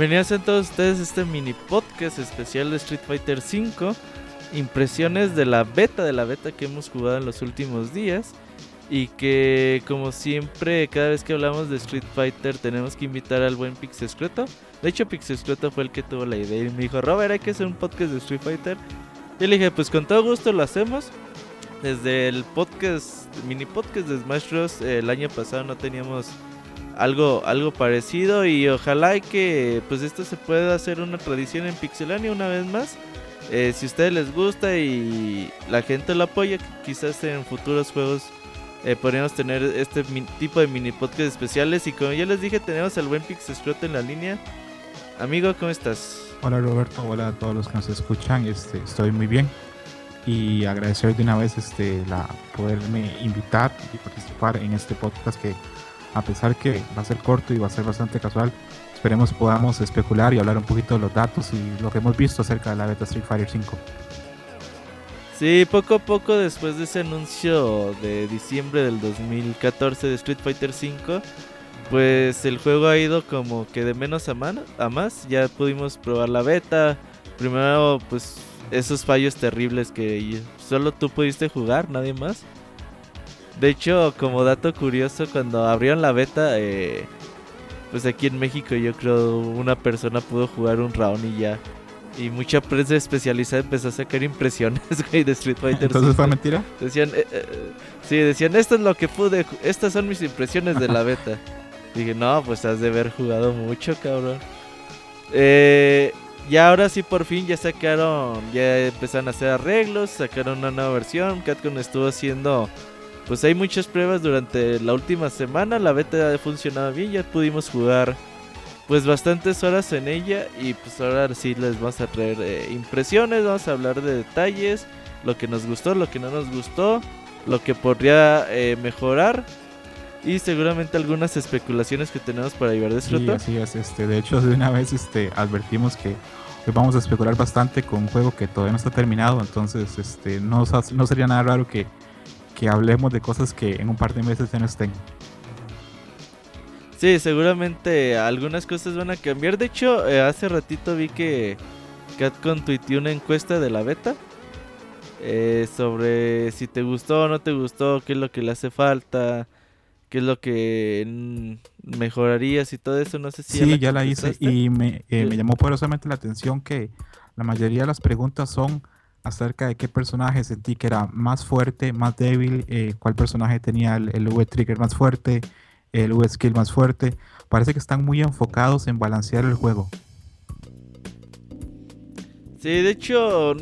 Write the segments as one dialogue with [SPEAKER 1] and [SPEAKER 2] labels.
[SPEAKER 1] Bienvenidos a todos ustedes a este mini podcast especial de Street Fighter V. Impresiones de la beta de la beta que hemos jugado en los últimos días. Y que como siempre, cada vez que hablamos de Street Fighter tenemos que invitar al buen Pixescroto. De hecho, Pixescroto fue el que tuvo la idea y me dijo, Robert, hay que hacer un podcast de Street Fighter. Y le dije, pues con todo gusto lo hacemos. Desde el podcast, mini podcast de Smash Bros. el año pasado no teníamos algo, algo parecido y ojalá que pues esto se pueda hacer una tradición en Pixelania una vez más. Eh, si a ustedes les gusta y la gente lo apoya, quizás en futuros juegos eh, podríamos tener este tipo de mini podcast especiales. Y como ya les dije, tenemos al buen Pixescroto en la línea. Amigo, ¿cómo estás?
[SPEAKER 2] Hola Roberto, hola a todos los que nos escuchan. Este, estoy muy bien y agradecer de una vez este, la poderme invitar y participar en este podcast que a pesar que va a ser corto y va a ser bastante casual, esperemos podamos especular y hablar un poquito de los datos y lo que hemos visto acerca de la beta Street Fighter 5.
[SPEAKER 1] Sí, poco a poco después de ese anuncio de diciembre del 2014 de Street Fighter 5, pues el juego ha ido como que de menos a, a más. Ya pudimos probar la beta. Primero, pues esos fallos terribles que solo tú pudiste jugar, nadie más. De hecho, como dato curioso, cuando abrieron la beta, eh, pues aquí en México yo creo una persona pudo jugar un round y ya. Y mucha prensa especializada empezó a sacar impresiones, güey, de Street Fighter.
[SPEAKER 2] ¿Entonces fue mentira?
[SPEAKER 1] Decían, eh, eh, sí, decían, esto es lo que pude, estas son mis impresiones de la beta. Dije, no, pues has de haber jugado mucho, cabrón. Eh, y ahora sí, por fin ya sacaron, ya empezaron a hacer arreglos, sacaron una nueva versión. Capcom estuvo haciendo pues hay muchas pruebas durante la última semana. La beta ha funcionado bien, ya pudimos jugar pues bastantes horas en ella y pues ahora sí les vamos a traer eh, impresiones, vamos a hablar de detalles, lo que nos gustó, lo que no nos gustó, lo que podría eh, mejorar y seguramente algunas especulaciones que tenemos para llevar de
[SPEAKER 2] sí, así es, este, de hecho de una vez este, advertimos que vamos a especular bastante con un juego que todavía no está terminado, entonces este, no, no sería nada raro que que hablemos de cosas que en un par de meses ya no estén.
[SPEAKER 1] Sí, seguramente algunas cosas van a cambiar. De hecho, eh, hace ratito vi que Catcon tuiteó una encuesta de la beta eh, sobre si te gustó o no te gustó, qué es lo que le hace falta, qué es lo que mejorarías y todo eso. No sé si.
[SPEAKER 2] Sí, ya la, hice y me, eh, me llamó poderosamente la atención que la mayoría de las preguntas son acerca de qué personaje sentí que era más fuerte, más débil, eh, cuál personaje tenía el, V-Trigger más fuerte, el V-Skill más fuerte. Parece que están muy enfocados en balancear el juego.
[SPEAKER 1] Sí, de hecho,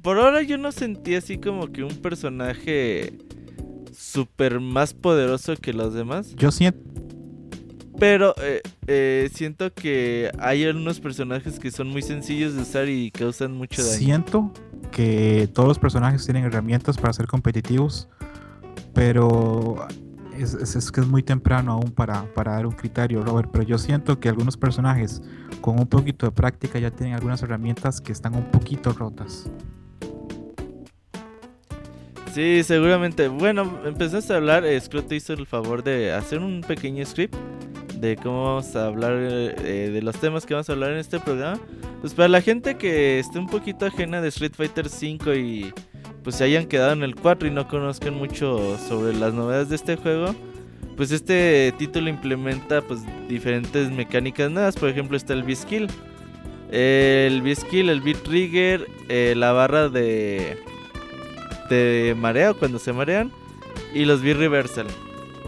[SPEAKER 1] por ahora yo no sentí así como que un personaje súper más poderoso que los demás.
[SPEAKER 2] Yo siento
[SPEAKER 1] pero eh, eh, siento que hay algunos personajes que son muy sencillos de usar y causan mucho daño.
[SPEAKER 2] Siento que todos los personajes tienen herramientas para ser competitivos, pero es, que es muy temprano aún para, para, dar un criterio, Robert. Pero yo siento que algunos personajes con un poquito de práctica ya tienen algunas herramientas que están un poquito rotas.
[SPEAKER 1] Sí, seguramente. Bueno, empezaste a hablar, Scrooge hizo el favor de hacer un pequeño script de cómo vamos a hablar, eh, de los temas que vamos a hablar en este programa. Pues para la gente que esté un poquito ajena de Street Fighter 5 y pues se hayan quedado en el 4 y no conozcan mucho sobre las novedades de este juego, pues este título implementa pues diferentes mecánicas nuevas. Por ejemplo está el V-Skill. El V-Skill, el V-Trigger, eh, la barra de, de mareo cuando se marean y los V-Reversal.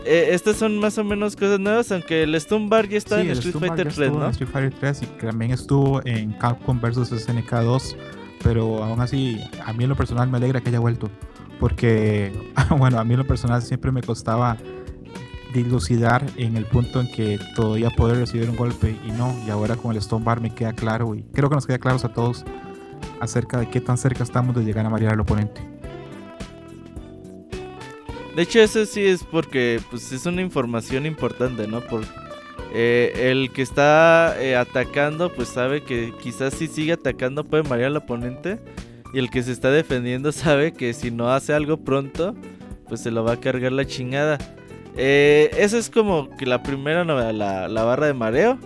[SPEAKER 1] Eh, estas son más o menos cosas nuevas, aunque el Stone Bar ya está en Street Fighter 3, ¿no? En
[SPEAKER 2] Street Fighter 3 y también estuvo en Capcom vs SNK 2, pero aún así, a mí en lo personal me alegra que haya vuelto, porque, bueno, a mí en lo personal siempre me costaba dilucidar en el punto en que todavía poder recibir un golpe y no, y ahora con el Stone Bar me queda claro y creo que nos queda claro a todos acerca de qué tan cerca estamos de llegar a marear al oponente.
[SPEAKER 1] De hecho, eso sí es porque pues, es una información importante, ¿no? Por, eh, el que está eh, atacando, pues sabe que quizás si sigue atacando puede marear al oponente. Y el que se está defendiendo sabe que si no hace algo pronto, pues se lo va a cargar la chingada. Eh, eso es como que la primera novedad, la, la barra de mareo.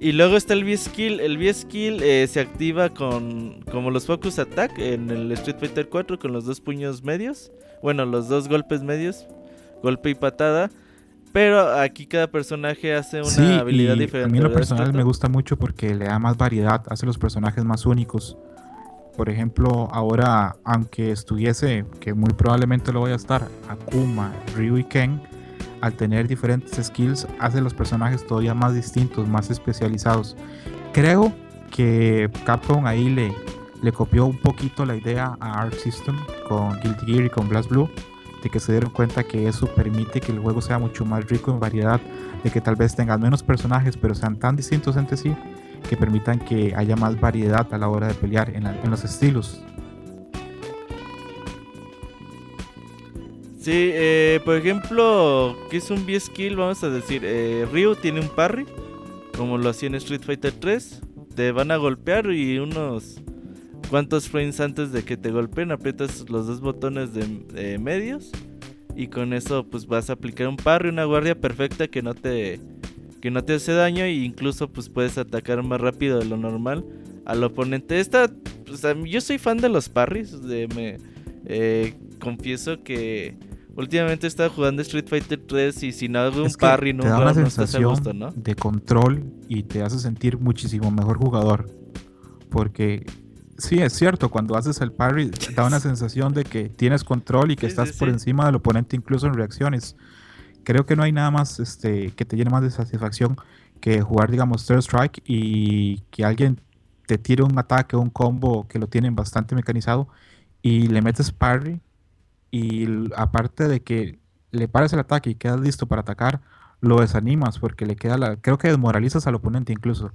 [SPEAKER 1] Y luego está el V-Skill. El V-Skill eh, se activa con como los Focus Attack en el Street Fighter 4 con los dos puños medios. Bueno, los dos golpes medios. Golpe y patada. Pero aquí cada personaje hace una habilidad diferente.
[SPEAKER 2] A mí lo personal me gusta mucho porque le da más variedad, hace los personajes más únicos. Por ejemplo, ahora, aunque estuviese, que muy probablemente lo voy a estar, Akuma, Ryu y Ken, al tener diferentes skills, hace los personajes todavía más distintos, más especializados. Creo que Capcom ahí le, le copió un poquito la idea a Arc System con Guilty Gear y con Blast Blue, de que se dieron cuenta que eso permite que el juego sea mucho más rico en variedad, de que tal vez tengan menos personajes, pero sean tan distintos entre sí que permitan que haya más variedad a la hora de pelear en, los estilos.
[SPEAKER 1] Sí, eh, por ejemplo, que es un B-Skill, vamos a decir, eh, Ryu tiene un parry, como lo hacía en Street Fighter 3, te van a golpear y unos cuantos frames antes de que te golpeen aprietas los dos botones de medios y con eso pues vas a aplicar un parry, una guardia perfecta que no te que no te hace daño e incluso pues puedes atacar más rápido de lo normal al oponente. Esta, yo soy fan de los parries, de, me eh, confieso que últimamente he estado jugando Street Fighter 3 y si no hago un parry
[SPEAKER 2] no, te da una sensación de control y te hace sentir muchísimo mejor jugador. Porque sí, es cierto, cuando haces el parry da una sensación de que tienes control y que estás por encima del oponente incluso en reacciones. Creo que no hay nada más este, que te llene más de satisfacción que jugar, digamos, Third Strike y que alguien te tire un ataque o un combo que lo tienen bastante mecanizado y le metes parry y aparte de que le pares el ataque y quedas listo para atacar, lo desanimas porque le queda la... Creo que desmoralizas al oponente incluso.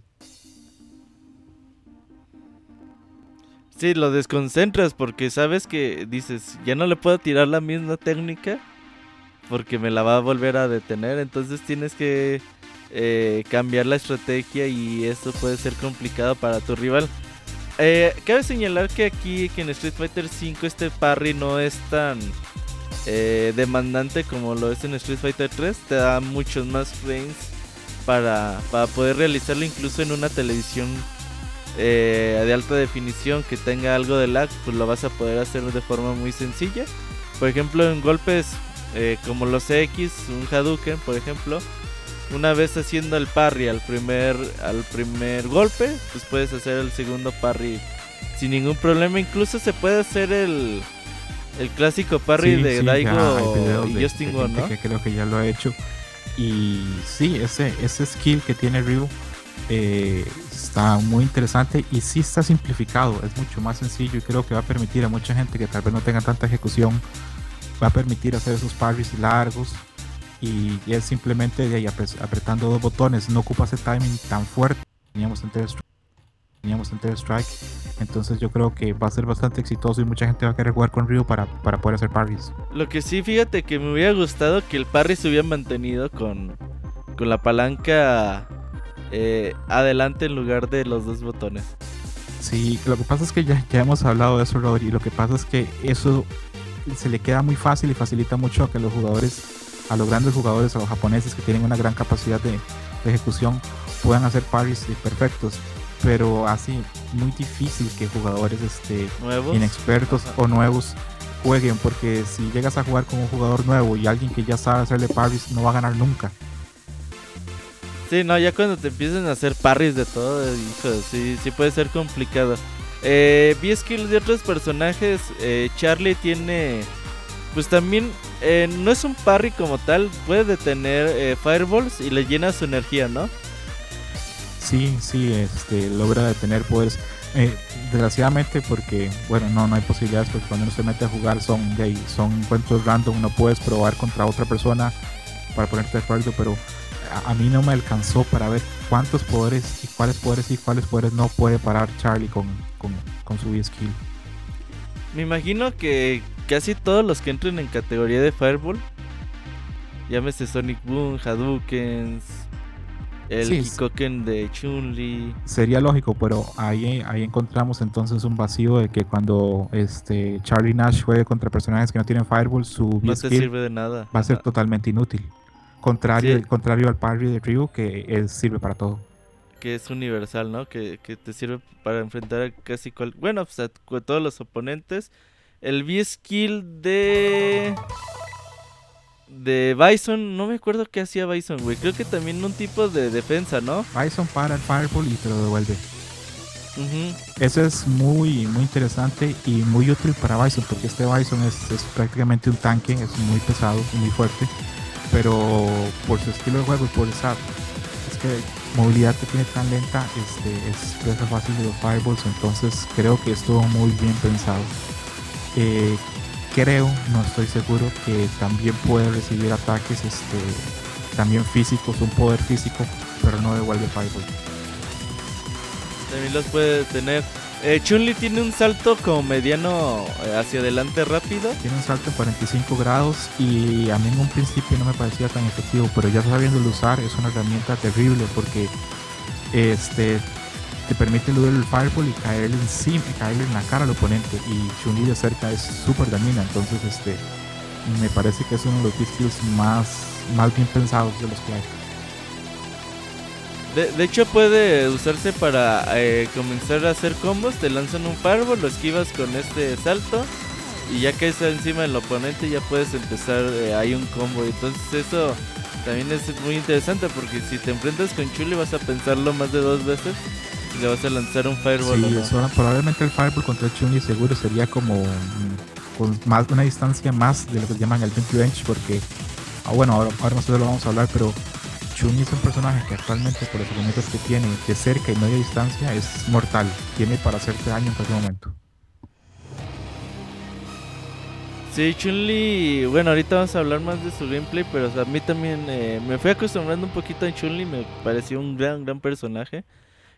[SPEAKER 1] Sí, lo desconcentras porque sabes que dices, ya no le puedo tirar la misma técnica porque me la va a volver a detener. Entonces tienes que eh, cambiar la estrategia y esto puede ser complicado para tu rival. Eh, cabe señalar que aquí que en Street Fighter V este parry no es tan eh, demandante como lo es en Street Fighter 3. Te da muchos más frames para, para poder realizarlo incluso en una televisión de alta definición que tenga algo de lag. Pues lo vas a poder hacer de forma muy sencilla. Por ejemplo en golpes eh, como los X, un Hadouken, por ejemplo, una vez haciendo el parry al primer, al primer golpe, pues puedes hacer el segundo parry sin ningún problema. Incluso se puede hacer el, el clásico parry de Daigo y Justin Wong, ¿no?
[SPEAKER 2] Que creo que ya lo ha hecho. Y sí, ese, ese skill que tiene Ryu eh, está muy interesante y sí está simplificado, es mucho más sencillo y creo que va a permitir a mucha gente que tal vez no tenga tanta ejecución va a permitir hacer esos parries largos y, es simplemente de ahí apretando dos botones, no ocupa ese timing tan fuerte teníamos en teníamos en Strike entonces yo creo que va a ser bastante exitoso y mucha gente va a querer jugar con Ryu para, para poder hacer parries.
[SPEAKER 1] Lo que sí, fíjate que me hubiera gustado que el parry se hubiera mantenido con, con la palanca eh, adelante en lugar de los dos botones.
[SPEAKER 2] Sí, lo que pasa es que ya, ya hemos hablado de eso, Rodri. Lo que pasa es que eso se le queda muy fácil y facilita mucho a que los jugadores, a los grandes jugadores, a los japoneses que tienen una gran capacidad de, ejecución, puedan hacer parries perfectos. Pero así, muy difícil que jugadores este, inexpertos o nuevos jueguen, porque si llegas a jugar con un jugador nuevo y alguien que ya sabe hacerle parries, no va a ganar nunca.
[SPEAKER 1] Sí, no, ya cuando te empiezan a hacer parries de todo, hijo, sí, sí puede ser complicado. Eh, vi skills de otros personajes. Eh, Charlie tiene. Pues también. Eh, no es un parry como tal. Puede detener eh, fireballs y le llena su energía, ¿no?
[SPEAKER 2] Sí, sí, este, logra detener poderes. desgraciadamente porque, bueno, no, no hay posibilidades porque cuando uno se mete a jugar son, son encuentros random, no puedes probar contra otra persona para ponerte de acuerdo, pero a, mí no me alcanzó para ver cuántos poderes y cuáles poderes y cuáles poderes no puede parar Charlie con, con, su skill.
[SPEAKER 1] Me imagino que casi todos los que entren en categoría de Fireball, llámese Sonic Boom, Hadoukens, el Kikoken de Chun-Li.
[SPEAKER 2] Sería lógico, pero ahí, ahí encontramos entonces un vacío de que cuando este Charlie Nash juegue contra personajes que no tienen Fireball, su
[SPEAKER 1] no sirve de nada.
[SPEAKER 2] va a ser totalmente inútil. Contrario, contrario al parry de Ryu, que sirve para todo.
[SPEAKER 1] que es universal, ¿no? Que, que te sirve para enfrentar a casi cual... Bueno, pues a todos los oponentes. El V-Skill de... De Bison, no me acuerdo qué hacía Bison, güey. Creo que también un tipo de defensa, ¿no?
[SPEAKER 2] Bison para el Fireball y te lo devuelve. Eso es muy, muy interesante y muy útil para Bison, porque este Bison es, es prácticamente un tanque, es muy pesado, muy fuerte, pero por su estilo de juego y por esa es que movilidad que tiene tan lenta, este, es presa fácil de los Fireballs, entonces creo que estuvo muy bien pensado. Eh, creo, no estoy seguro, que también puede recibir ataques este, también físicos, un poder físico, pero no devuelve Fireball
[SPEAKER 1] también los puede tener. Eh, Chun-Li tiene un salto como mediano eh, hacia adelante rápido.
[SPEAKER 2] Tiene un salto de 45 grados y a mí en un principio no me parecía tan efectivo, pero ya sabiéndolo usar es una herramienta terrible porque este te permite el fireball y caerle encima, caerle en la cara al oponente y Chun-Li de cerca es súper dañina, entonces este me parece que es uno de los skills más, más bien pensados de los que hay.
[SPEAKER 1] De, hecho puede usarse para eh, comenzar a hacer combos, te lanzan un fireball, lo esquivas con este salto y ya que está encima del oponente ya puedes empezar eh, ahí un combo. Entonces eso también es muy interesante porque si te enfrentas con Chuli vas a pensarlo más de dos veces le vas a lanzar un fireball.
[SPEAKER 2] Sí, probablemente el fireball contra Chuli seguro sería como mm, con más una distancia más de lo que llaman el bench porque ah, bueno ahora, ahora nosotros lo vamos a hablar pero Chun es un personaje que actualmente por los elementos que tiene de cerca y media distancia es mortal. Tiene para hacerte daño en cualquier momento.
[SPEAKER 1] Sí, Chun-Li, bueno, ahorita vamos a hablar más de su gameplay, pero a mí también eh, me fui acostumbrando un poquito a Chun-Li, me pareció un gran, gran personaje.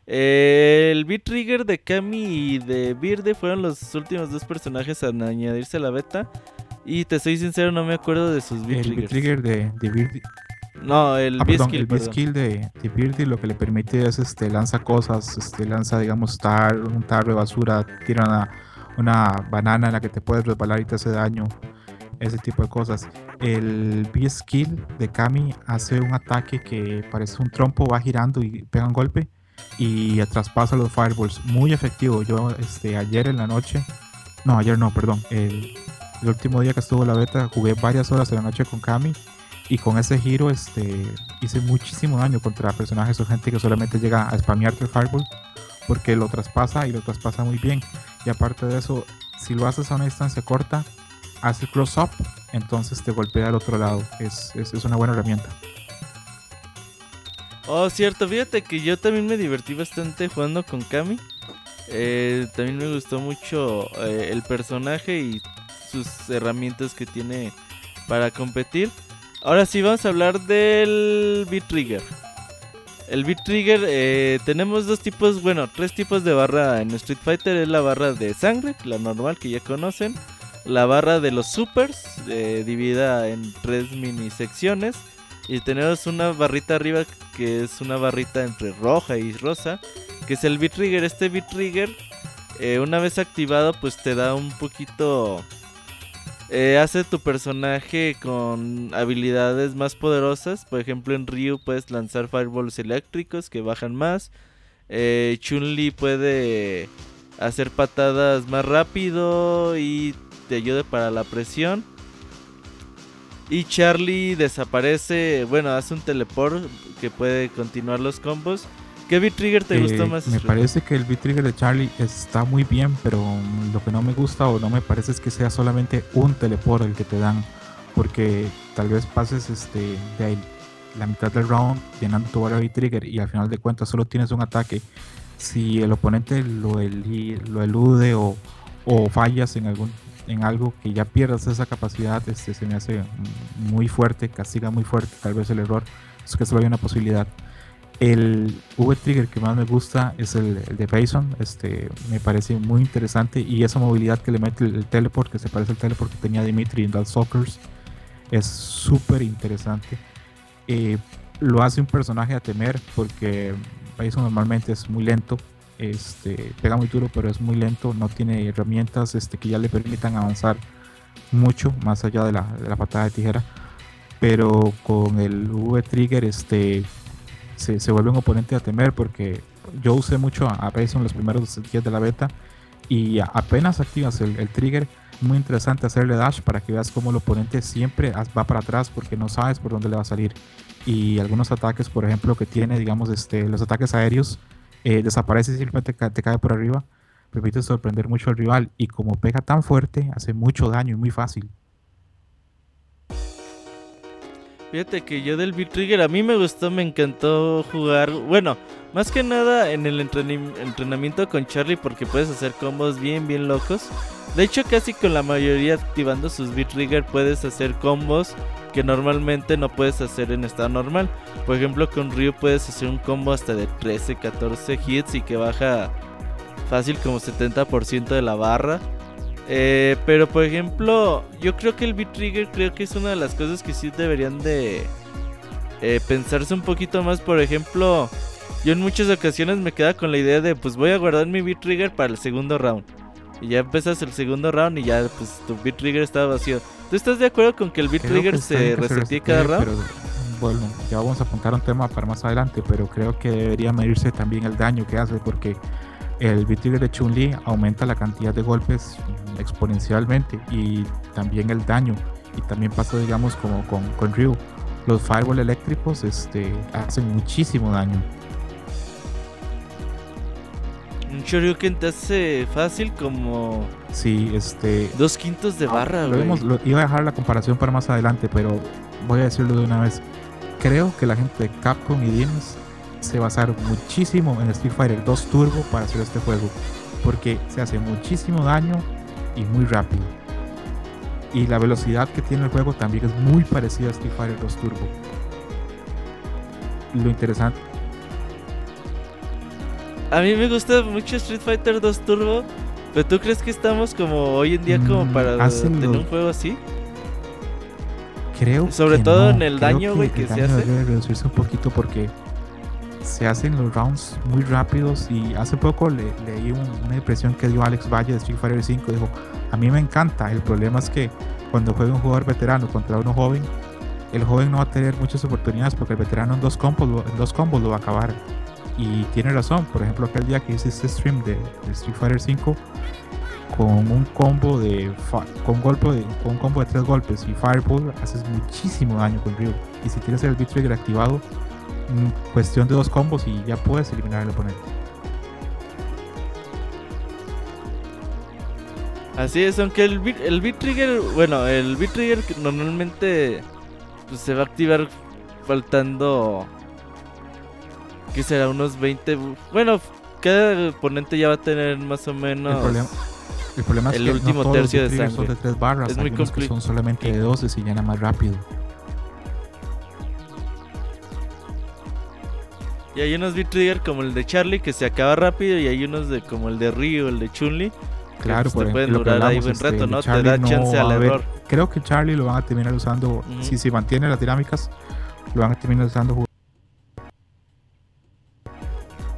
[SPEAKER 1] Eh, el B-Trigger de Kami y de Birde fueron los últimos dos personajes a añadirse a la beta. Y te soy sincero, no me acuerdo de sus
[SPEAKER 2] B-Triggers. El B-Trigger de, de Birde
[SPEAKER 1] no, el ah,
[SPEAKER 2] B-Skill. El skill de, de lo que le permite es este lanza cosas, este lanza digamos tar, un tarro de basura, tira una, una banana en la que te puedes resbalar y te hace daño, ese tipo de cosas. El B-Skill de Kami hace un ataque que parece un trompo, va girando y pega un golpe y traspasa los fireballs. Muy efectivo. Yo este, ayer en la noche, no, ayer no, perdón, el, el último día que estuvo la beta jugué varias horas en la noche con Kami y con ese giro este, hice muchísimo daño contra personajes o gente que solamente llega a spamearte el fireball porque lo traspasa y lo traspasa muy bien. Y aparte de eso, si lo haces a una distancia corta, hace cross up, entonces te golpea al otro lado. Es, es, es, una buena herramienta.
[SPEAKER 1] Oh, cierto, fíjate que yo también me divertí bastante jugando con Kami. Eh, también me gustó mucho eh, el personaje y sus herramientas que tiene para competir. Ahora sí, vamos a hablar del Beat Trigger. El Beat Trigger, eh, tenemos dos tipos, bueno, tres tipos de barra en Street Fighter. Es la barra de sangre, la normal que ya conocen. La barra de los supers, eh, dividida en tres mini secciones. Y tenemos una barrita arriba que es una barrita entre roja y rosa, que es el Beat Trigger. Este Beat Trigger, eh, una vez activado, pues te da un poquito eh, hace tu personaje con habilidades más poderosas. Por ejemplo, en Ryu puedes lanzar fireballs eléctricos que bajan más. Eh, Chun-Li puede hacer patadas más rápido y te ayuda para la presión. Y Charlie desaparece, bueno, hace un teleport que puede continuar los combos. ¿Qué B-Trigger te gustó eh, más?
[SPEAKER 2] Me parece que el B-Trigger de Charlie está muy bien, pero lo que no me gusta o no me parece es que sea solamente un teleport el que te dan, porque tal vez pases este, de ahí, la mitad del round llenando tu barra B-Trigger y al final de cuentas solo tienes un ataque. Si el oponente lo, lo elude o, o fallas en algún en algo que ya pierdas esa capacidad, este, se me hace muy fuerte, castiga muy fuerte tal vez el error, es que solo hay una posibilidad. El V-Trigger que más me gusta es el, de Payson. Este, me parece muy interesante. Y esa movilidad que le mete el, teleport, que se parece al teleport que tenía Dimitri en Dark Sockers, es súper interesante. Eh, lo hace un personaje a temer porque Payson normalmente es muy lento. Este, pega muy duro, pero es muy lento. No tiene herramientas este, que ya le permitan avanzar mucho más allá de la, de la patada de tijera. Pero con el V-Trigger, este se, se, vuelve un oponente a temer porque yo usé mucho a, en los primeros días de la beta y apenas activas el, el, trigger, muy interesante hacerle dash para que veas cómo el oponente siempre va para atrás porque no sabes por dónde le va a salir. Y algunos ataques, por ejemplo, que tiene, digamos, este, los ataques aéreos, eh, desaparece y simplemente te cae por arriba. Permite sorprender mucho al rival y como pega tan fuerte, hace mucho daño y muy fácil.
[SPEAKER 1] Fíjate que yo del Beat Trigger a mí me gustó, me encantó jugar. Bueno, más que nada en el entrenamiento con Charlie porque puedes hacer combos bien, bien locos. De hecho, casi con la mayoría activando sus Beat Trigger puedes hacer combos que normalmente no puedes hacer en estado normal. Por ejemplo, con Ryu puedes hacer un combo hasta de 13, 14 hits y que baja fácil como 70% de la barra. Eh, pero por ejemplo, yo creo que el Beat Trigger creo que es una de las cosas que sí deberían de eh, pensarse un poquito más. Por ejemplo, yo en muchas ocasiones me queda con la idea de pues voy a guardar mi Beat Trigger para el segundo round. Y ya empiezas el segundo round y ya pues tu Beat Trigger está vacío. ¿Tú estás de acuerdo con que el Beat Trigger se resetee cada round?
[SPEAKER 2] bueno, ya vamos a apuntar un tema para más adelante, pero creo que debería medirse también el daño que hace porque el Beat Trigger de Chun-Li aumenta la cantidad de golpes exponencialmente y también el daño. Y también pasa, digamos, como con, con Ryu. Los Fireball eléctricos este, hacen muchísimo daño.
[SPEAKER 1] Un Shoryuken te hace fácil como.
[SPEAKER 2] Sí, este.
[SPEAKER 1] Dos quintos de barra,
[SPEAKER 2] lo iba a dejar la comparación para más adelante, pero voy a decirlo de una vez. Creo que la gente de Capcom y Dinos se basaron muchísimo en Street Fighter 2 Turbo para hacer este juego. Porque se hace muchísimo daño y muy rápido. Y la velocidad que tiene el juego también es muy parecida a Street Fighter 2 Turbo. Lo interesante.
[SPEAKER 1] A mí me gusta mucho Street Fighter 2 Turbo. ¿Pero tú crees que estamos como hoy en día como mm, para tener un juego así?
[SPEAKER 2] Creo
[SPEAKER 1] Sobre todo en el daño, güey, que, se hace.
[SPEAKER 2] Debe reducirse un poquito porque se hacen los rounds muy rápidos y hace poco le, leí una impresión que dio Alex Valle de Street Fighter 5 dijo a mí me encanta el problema es que cuando juega un jugador veterano contra uno joven el joven no va a tener muchas oportunidades porque el veterano en dos combos, en dos combos lo va a acabar y tiene razón por ejemplo aquel día que hice este stream de, Street Fighter 5 con un combo de con golpe de, con combo de tres golpes y Fireball haces muchísimo daño con Ryu y si tienes el beat trigger activado cuestión de dos combos y ya puedes eliminar al oponente.
[SPEAKER 1] Así es, aunque el beat, el beat trigger, bueno, el beat trigger normalmente pues, se va a activar faltando que será unos 20, bueno, cada oponente ya va a tener más o menos
[SPEAKER 2] el problema, es
[SPEAKER 1] el último tercio de sangre.
[SPEAKER 2] Son de tres barras, es muy que son solamente de 12 y llena más rápido.
[SPEAKER 1] Y hay unos beat trigger como el de Charlie que se acaba rápido y hay unos de como el de Ryu, el de Chunli.
[SPEAKER 2] Claro,
[SPEAKER 1] pues, por te pueden durar ahí buen este, rato, ¿no? te da chance al error.
[SPEAKER 2] Creo que Charlie lo van a terminar usando, si se mantiene las dinámicas, lo van a terminar usando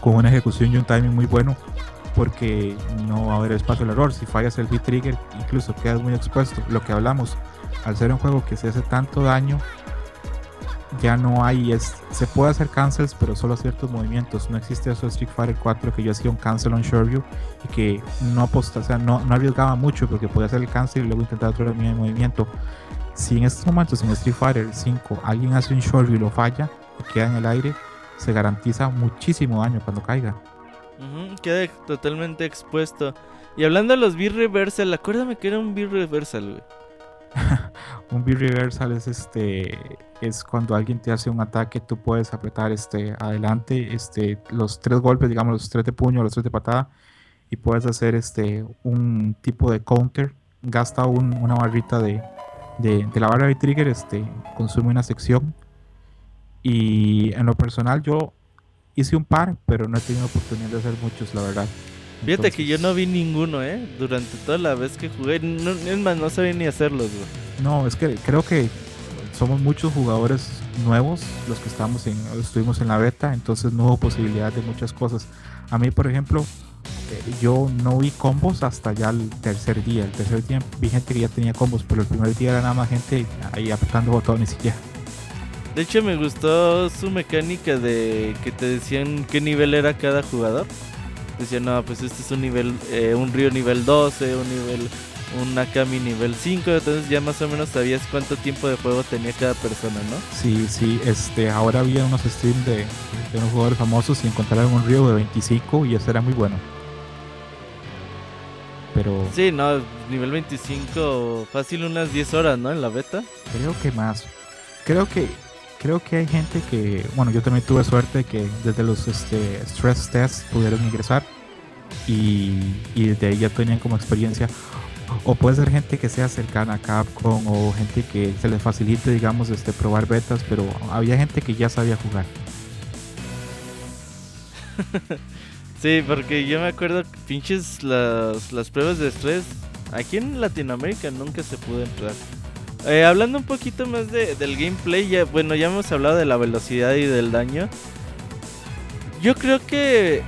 [SPEAKER 2] con una ejecución y un timing muy bueno porque no va a haber espacio al error. Si fallas el beat trigger, incluso quedas muy expuesto. Lo que hablamos, al ser un juego que se hace tanto daño, ya no hay, es, se puede hacer cancels, pero solo ciertos movimientos. No existe eso de Street Fighter 4 que yo hacía un cancel on Shoreview y que no aposta, o sea, no, no arriesgaba mucho porque podía hacer el cancel y luego intentar otro movimiento. Si en estos momentos en Street Fighter 5 alguien hace un Shoreview y lo falla y queda en el aire, se garantiza muchísimo daño cuando caiga.
[SPEAKER 1] queda totalmente expuesto. Y hablando de los B-Reversal, acuérdame que era un B-Reversal, güey.
[SPEAKER 2] un B-Reversal es este es cuando alguien te hace un ataque, tú puedes apretar este adelante, este los tres golpes, digamos los tres de puño, los tres de patada y puedes hacer este un tipo de counter, gasta una barrita de, de, la barra de trigger, este consume una sección y en lo personal yo hice un par, pero no he tenido oportunidad de hacer muchos, la verdad.
[SPEAKER 1] Fíjate que yo no vi ninguno, ¿eh? Durante toda la vez que jugué. No, es más, no sabía ni hacerlos,
[SPEAKER 2] No, es que creo que somos muchos jugadores nuevos los que estamos en, estuvimos en la beta, entonces no hubo posibilidad de muchas cosas. A mí, por ejemplo, eh, yo no vi combos hasta ya el tercer día. El tercer día vi gente que ya tenía combos, pero el primer día era nada más gente ahí apretando botones y ya.
[SPEAKER 1] De hecho me gustó su mecánica de que te decían qué nivel era cada jugador. Decían, no, pues este es un nivel, eh, un río nivel 12, un nivel, un Akami nivel 5, entonces ya más o menos sabías cuánto tiempo de juego tenía cada persona, ¿no?
[SPEAKER 2] Sí, sí, este, ahora había unos streams de, de unos jugadores famosos y encontraron un río de 25 y eso era muy bueno. Pero
[SPEAKER 1] Sí, no, nivel 25, fácil unas 10 horas, ¿no? En la beta.
[SPEAKER 2] creo que más. Creo que creo que hay gente que, bueno, yo también tuve suerte que desde los este, stress tests pudieron ingresar y, y desde ahí ya tenían como experiencia. O puede ser gente que sea cercana a Capcom o gente que se les facilite, digamos, este, probar betas, pero había gente que ya sabía jugar.
[SPEAKER 1] Sí, porque yo me acuerdo pinches las, las pruebas de estrés. Aquí en Latinoamérica nunca se pudo entrar. Eh, hablando un poquito más de, del gameplay, ya, bueno, ya hemos hablado de la velocidad y del daño. Yo creo que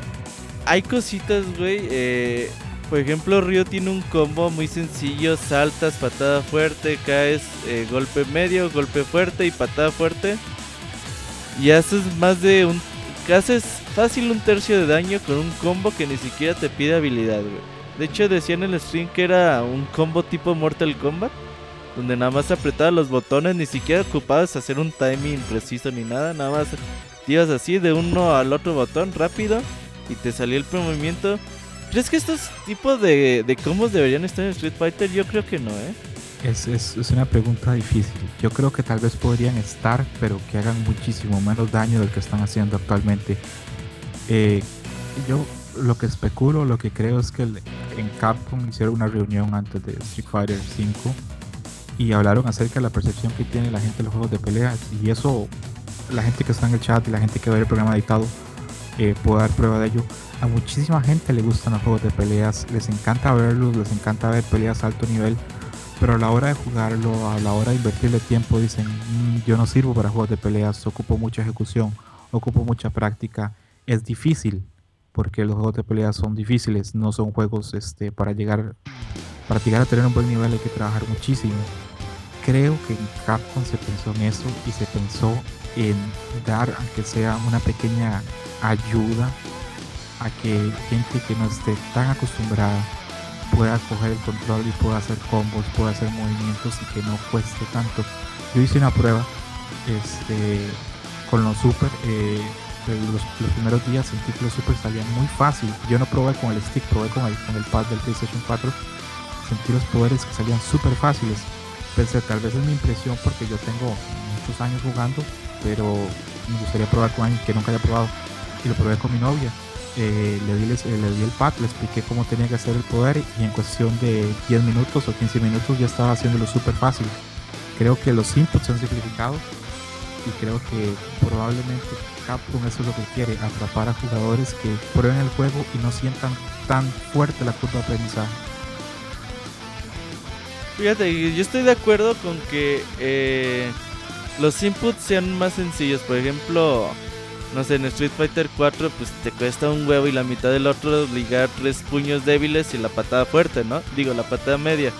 [SPEAKER 1] hay cositas, güey. eh, por ejemplo, Ryo tiene un combo muy sencillo: saltas, patada fuerte, caes, eh, golpe medio, golpe fuerte y patada fuerte. Y haces más de un. Haces fácil un tercio de daño con un combo que ni siquiera te pide habilidad, güey. De hecho, decía en el stream que era un combo tipo Mortal Kombat. Donde nada más apretaba los botones, ni siquiera ocupabas hacer un timing preciso ni nada. Nada más ibas así de uno al otro botón rápido y te salía el movimiento. ¿Crees que estos tipos de, combos deberían estar en Street Fighter? Yo creo que no, ¿eh?
[SPEAKER 2] Es, es, es una pregunta difícil. Yo creo que tal vez podrían estar, pero que hagan muchísimo menos daño del que están haciendo actualmente. Eh, yo lo que especulo, lo que creo es que en Capcom hicieron una reunión antes de Street Fighter 5 y hablaron acerca de la percepción que tiene la gente de los juegos de peleas y eso la gente que está en el chat y la gente que ve el programa editado eh, puede dar prueba de ello. A muchísima gente le gustan los juegos de peleas, les encanta verlos, les encanta ver peleas a alto nivel, pero a la hora de jugarlo, a la hora de invertirle tiempo, dicen, "Mm, yo no sirvo para juegos de peleas, ocupo mucha ejecución, ocupo mucha práctica, es difícil, porque los juegos de peleas son difíciles, no son juegos este, para llegar para llegar a tener un buen nivel hay que trabajar muchísimo. Creo que en Capcom se pensó en eso y se pensó en dar, aunque sea una pequeña ayuda a que gente que no esté tan acostumbrada pueda coger el control y pueda hacer combos, pueda hacer movimientos y que no cueste tanto. Yo hice una prueba este, con los super, eh, los primeros días sentí que los super salían muy fácil. Yo no probé con el stick, probé con el, con el pad del PlayStation 4. Sentí los poderes que salían súper fáciles. Pensé, tal vez es mi impresión porque yo tengo muchos años jugando, pero me gustaría probar con alguien que nunca haya probado. Y lo probé con mi novia. Eh, le, di, eh, le di el pad, le expliqué cómo tenía que hacer el poder y en cuestión de 10 minutos o 15 minutos ya estaba haciéndolo súper fácil. Creo que los inputs se han simplificado y creo que probablemente Capcom eso es lo que quiere, atrapar a jugadores que prueben el juego y no sientan tan fuerte la curva de aprendizaje.
[SPEAKER 1] Fíjate, yo estoy de acuerdo con que eh, los inputs sean más sencillos. Por ejemplo, no sé, en Street Fighter 4 pues te cuesta un huevo y la mitad del otro ligar tres puños débiles y la patada fuerte, ¿no? Digo, la patada media.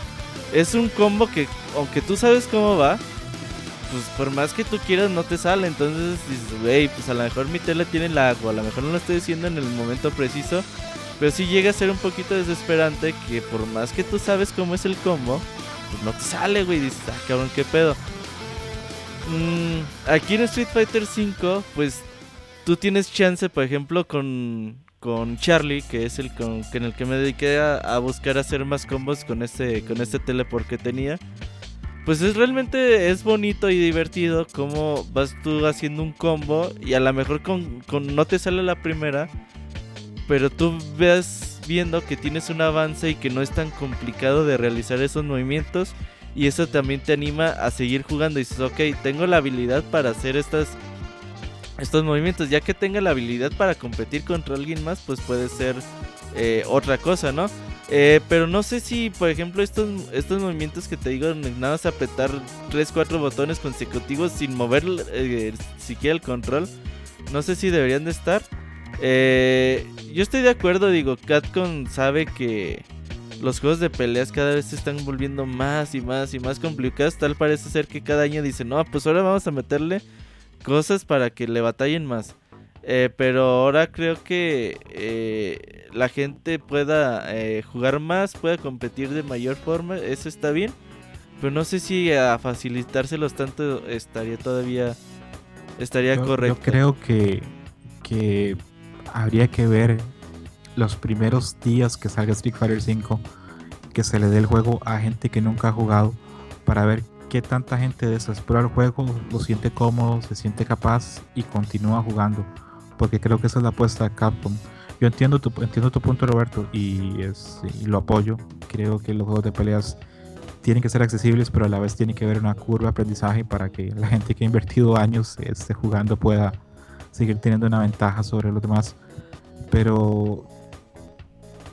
[SPEAKER 1] Es un combo que, aunque tú sabes cómo va, pues por más que tú quieras no te sale. Entonces dices, güey, pues a lo mejor mi tele tiene lag o a lo mejor no lo estoy diciendo en el momento preciso. Pero sí llega a ser un poquito desesperante que por más que tú sabes cómo es el combo, pues no te sale, güey. Dices, ah, cabrón, qué pedo. Mm, aquí en Street Fighter 5, pues tú tienes chance, por ejemplo, con, con Charlie, que es el con, en el que me dediqué a, a buscar hacer más combos con este, con este teleport que tenía. Pues es realmente es bonito y divertido como vas tú haciendo un combo y a lo mejor con, con no te sale la primera, pero tú ves viendo que tienes un avance y que no es tan complicado de realizar esos movimientos y eso también te anima a seguir jugando y dices, ok, tengo la habilidad para hacer estas estos movimientos, ya que tenga la habilidad para competir contra alguien más, pues puede ser eh, otra cosa, ¿no? Eh, pero no sé si, por ejemplo, estos, estos movimientos que te digo, nada más apretar 3, 4 botones consecutivos sin mover eh, siquiera el control, no sé si deberían de estar. Eh, yo estoy de acuerdo, digo, Capcom sabe que los juegos de peleas cada vez se están volviendo más y más y más complicados. Tal parece ser que cada año dicen, no, pues ahora vamos a meterle cosas para que le batallen más. Eh, pero ahora creo que eh, la gente pueda eh, jugar más, pueda competir de mayor forma, eso está bien. Pero no sé si a facilitárselos tanto estaría todavía estaría correcto.
[SPEAKER 2] Yo creo que, que habría que ver los primeros días que salga Street Fighter 5 que se le dé el juego a gente que nunca ha jugado para ver qué tanta gente desespera el juego, lo siente cómodo, se siente capaz y continúa jugando. Porque creo que esa es la apuesta de Capcom. Yo entiendo tu, entiendo tu punto, Roberto, y, es, y lo apoyo. Creo que los juegos de peleas tienen que ser accesibles, pero a la vez tiene que haber una curva de aprendizaje para que la gente que ha invertido años esté jugando pueda seguir teniendo una ventaja sobre los demás. Pero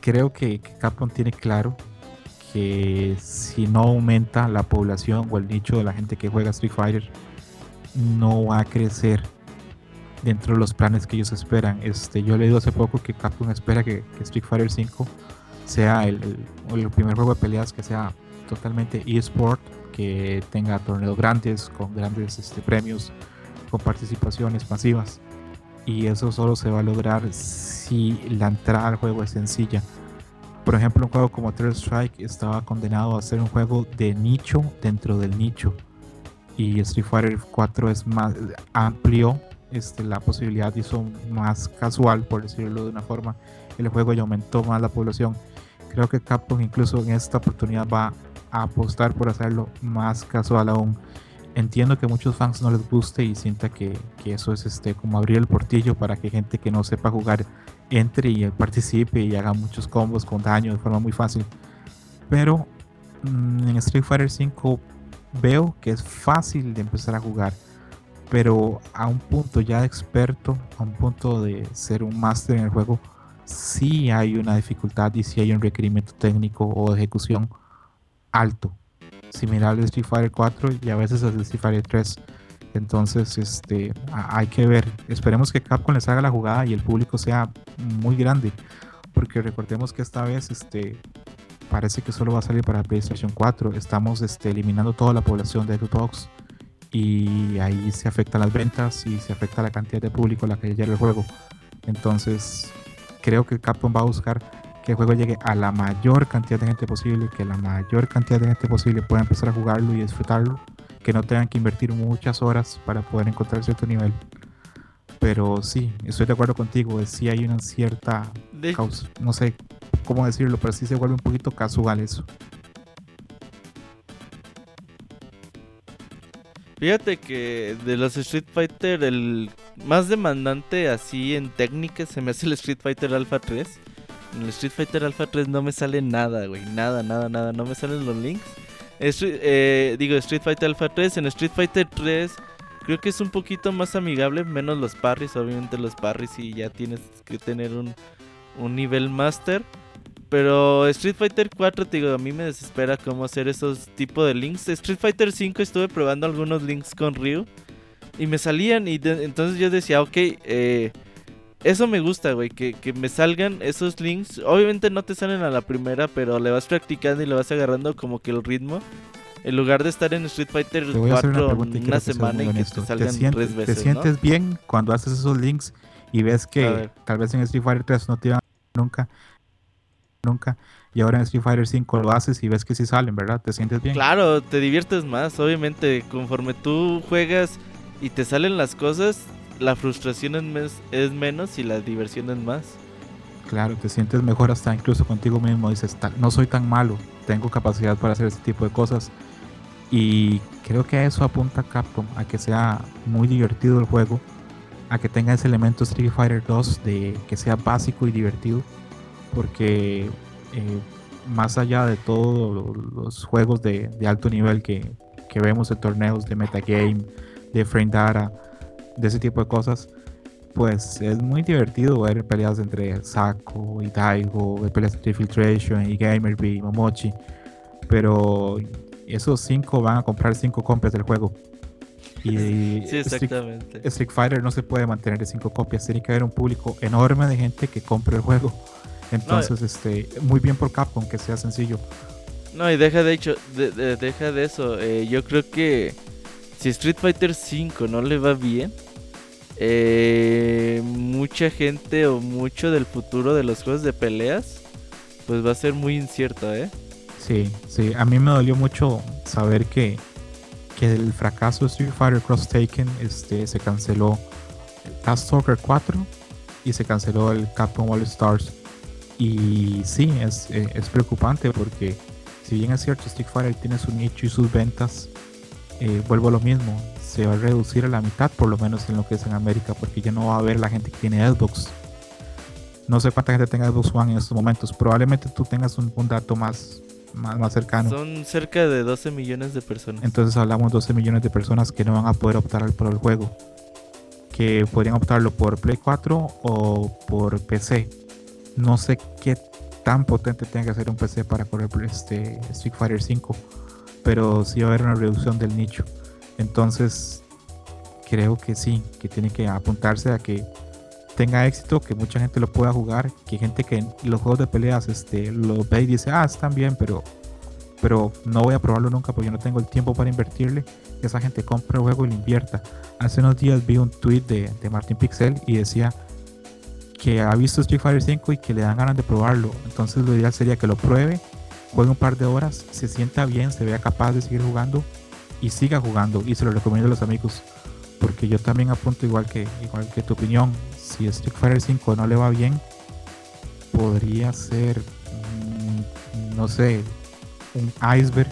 [SPEAKER 2] creo que, Capcom tiene claro que si no aumenta la población o el nicho de la gente que juega Street Fighter, no va a crecer dentro de los planes que ellos esperan. Este, yo he leído hace poco que Capcom espera que, Street Fighter 5 sea el, el, primer juego de peleas que sea totalmente eSport, que tenga torneos grandes, con grandes este, premios, con participaciones masivas. Y eso solo se va a lograr si la entrada al juego es sencilla. Por ejemplo, un juego como Third Strike estaba condenado a ser un juego de nicho dentro del nicho. Y Street Fighter 4 es más amplio este, la posibilidad hizo más casual, por decirlo de una forma, el juego y aumentó más la población. Creo que Capcom incluso en esta oportunidad va a apostar por hacerlo más casual aún. Entiendo que a muchos fans no les guste y sienta que, que, eso es este, como abrir el portillo para que gente que no sepa jugar entre y participe y haga muchos combos con daño de forma muy fácil. Pero mm, en Street Fighter 5 veo que es fácil de empezar a jugar pero a un punto ya de experto, a un punto de ser un máster en el juego, sí hay una dificultad y sí hay un requerimiento técnico o de ejecución alto, similar al Street Fighter 4 y a veces al Street Fighter 3. Entonces, este, hay que ver. Esperemos que Capcom les haga la jugada y el público sea muy grande, porque recordemos que esta vez, este, parece que solo va a salir para PlayStation 4. Estamos este, eliminando toda la población de Xbox y ahí se afectan las ventas y se afecta la cantidad de público a la que llega el juego. Entonces, creo que Capcom va a buscar que el juego llegue a la mayor cantidad de gente posible, que la mayor cantidad de gente posible pueda empezar a jugarlo y disfrutarlo, que no tengan que invertir muchas horas para poder encontrar cierto nivel. Pero sí, estoy de acuerdo contigo, sí hay una cierta causa, no sé cómo decirlo, pero sí se vuelve un poquito casual eso.
[SPEAKER 1] Fíjate que de los Street Fighter, el más demandante así en técnica se me hace el Street Fighter Alpha 3. En el Street Fighter Alpha 3 no me sale nada, güey. Nada, nada, nada. No me salen los links. Eh, digo, Street Fighter Alpha 3. En Street Fighter 3 creo que es un poquito más amigable. Menos los parries. Obviamente los parries y ya tienes que tener un, un nivel master. Pero Street Fighter 4, te digo, a mí me desespera cómo hacer esos tipos de links. Street Fighter 5 estuve probando algunos links con Ryu y me salían y entonces yo decía, ok, eh, eso me gusta, güey, que, que, me salgan esos links. Obviamente no te salen a la primera, pero le vas practicando y le vas agarrando como que el ritmo. En lugar de estar en Street Fighter 4 una, una semana y que te salgan tres veces.
[SPEAKER 2] ¿Te sientes bien cuando haces esos links y ves que tal vez en Street Fighter 3 no te iban nunca? nunca. Y ahora en Street Fighter 5 lo haces y ves que sí salen, ¿verdad? ¿Te sientes bien?
[SPEAKER 1] Claro, te diviertes más, obviamente. Conforme tú juegas y te salen las cosas, la frustración es, es menos y la diversión es más.
[SPEAKER 2] Claro, te sientes mejor hasta incluso contigo mismo. Dices, no soy tan malo, tengo capacidad para hacer este tipo de cosas. Y creo que eso apunta Capcom, a que sea muy divertido el juego, a que tenga ese elemento Street Fighter 2 de que sea básico y divertido porque eh, más allá de todos los juegos de, alto nivel que, vemos en torneos de metagame, de frame data, de ese tipo de cosas, pues es muy divertido ver peleas entre Sako y Daigo, ver peleas entre Filtration y Gamerby y Momochi, pero esos cinco van a comprar cinco copias del juego.
[SPEAKER 1] Y sí, exactamente.
[SPEAKER 2] Street, Fighter no se puede mantener de cinco copias, tiene que haber un público enorme de gente que compre el juego. Entonces, este, muy bien por Capcom que sea sencillo.
[SPEAKER 1] No, y deja de hecho, deja de eso. Eh, yo creo que si Street Fighter 5 no le va bien, eh, mucha gente o mucho del futuro de los juegos de peleas, pues va a ser muy incierto, ¿eh?
[SPEAKER 2] Sí, sí, a mí me dolió mucho saber que, que el fracaso de Street Fighter Cross Taken este, se canceló Cast Stalker 4 y se canceló el Capcom All Stars. Y sí, es, eh, es preocupante porque si bien es cierto, Street Fighter tiene su nicho y sus ventas, eh, vuelvo a lo mismo, se va a reducir a la mitad, por lo menos en lo que es en América, porque ya no va a haber la gente que tiene Xbox. No sé cuánta gente tenga Xbox One en estos momentos, probablemente tú tengas un, dato más, más, cercano.
[SPEAKER 1] Son cerca de 12 millones de personas.
[SPEAKER 2] Entonces hablamos de 12 millones de personas que no van a poder optar por el juego, que podrían optarlo por Play 4 o por PC. No sé qué tan potente tenga que ser un PC para correr este Street Fighter 5 pero sí va a haber una reducción del nicho. Entonces, creo que sí, que tiene que apuntarse a que tenga éxito, que mucha gente lo pueda jugar, que gente que los juegos de peleas este, lo ve y dice, ah, están bien, pero, pero no voy a probarlo nunca porque no tengo el tiempo para invertirle. Que esa gente compre el juego y lo invierta. Hace unos días vi un tweet de, de Martin Pixel y decía que ha visto Street Fighter 5 y que le dan ganas de probarlo. Entonces lo ideal sería que lo pruebe juegue un par de horas, se sienta bien, se vea capaz de seguir jugando y siga jugando. Y se lo recomiendo a los amigos. Porque yo también apunto igual que, igual que tu opinión. Si Street Fighter 5 no le va bien, podría ser, mm, no sé, un iceberg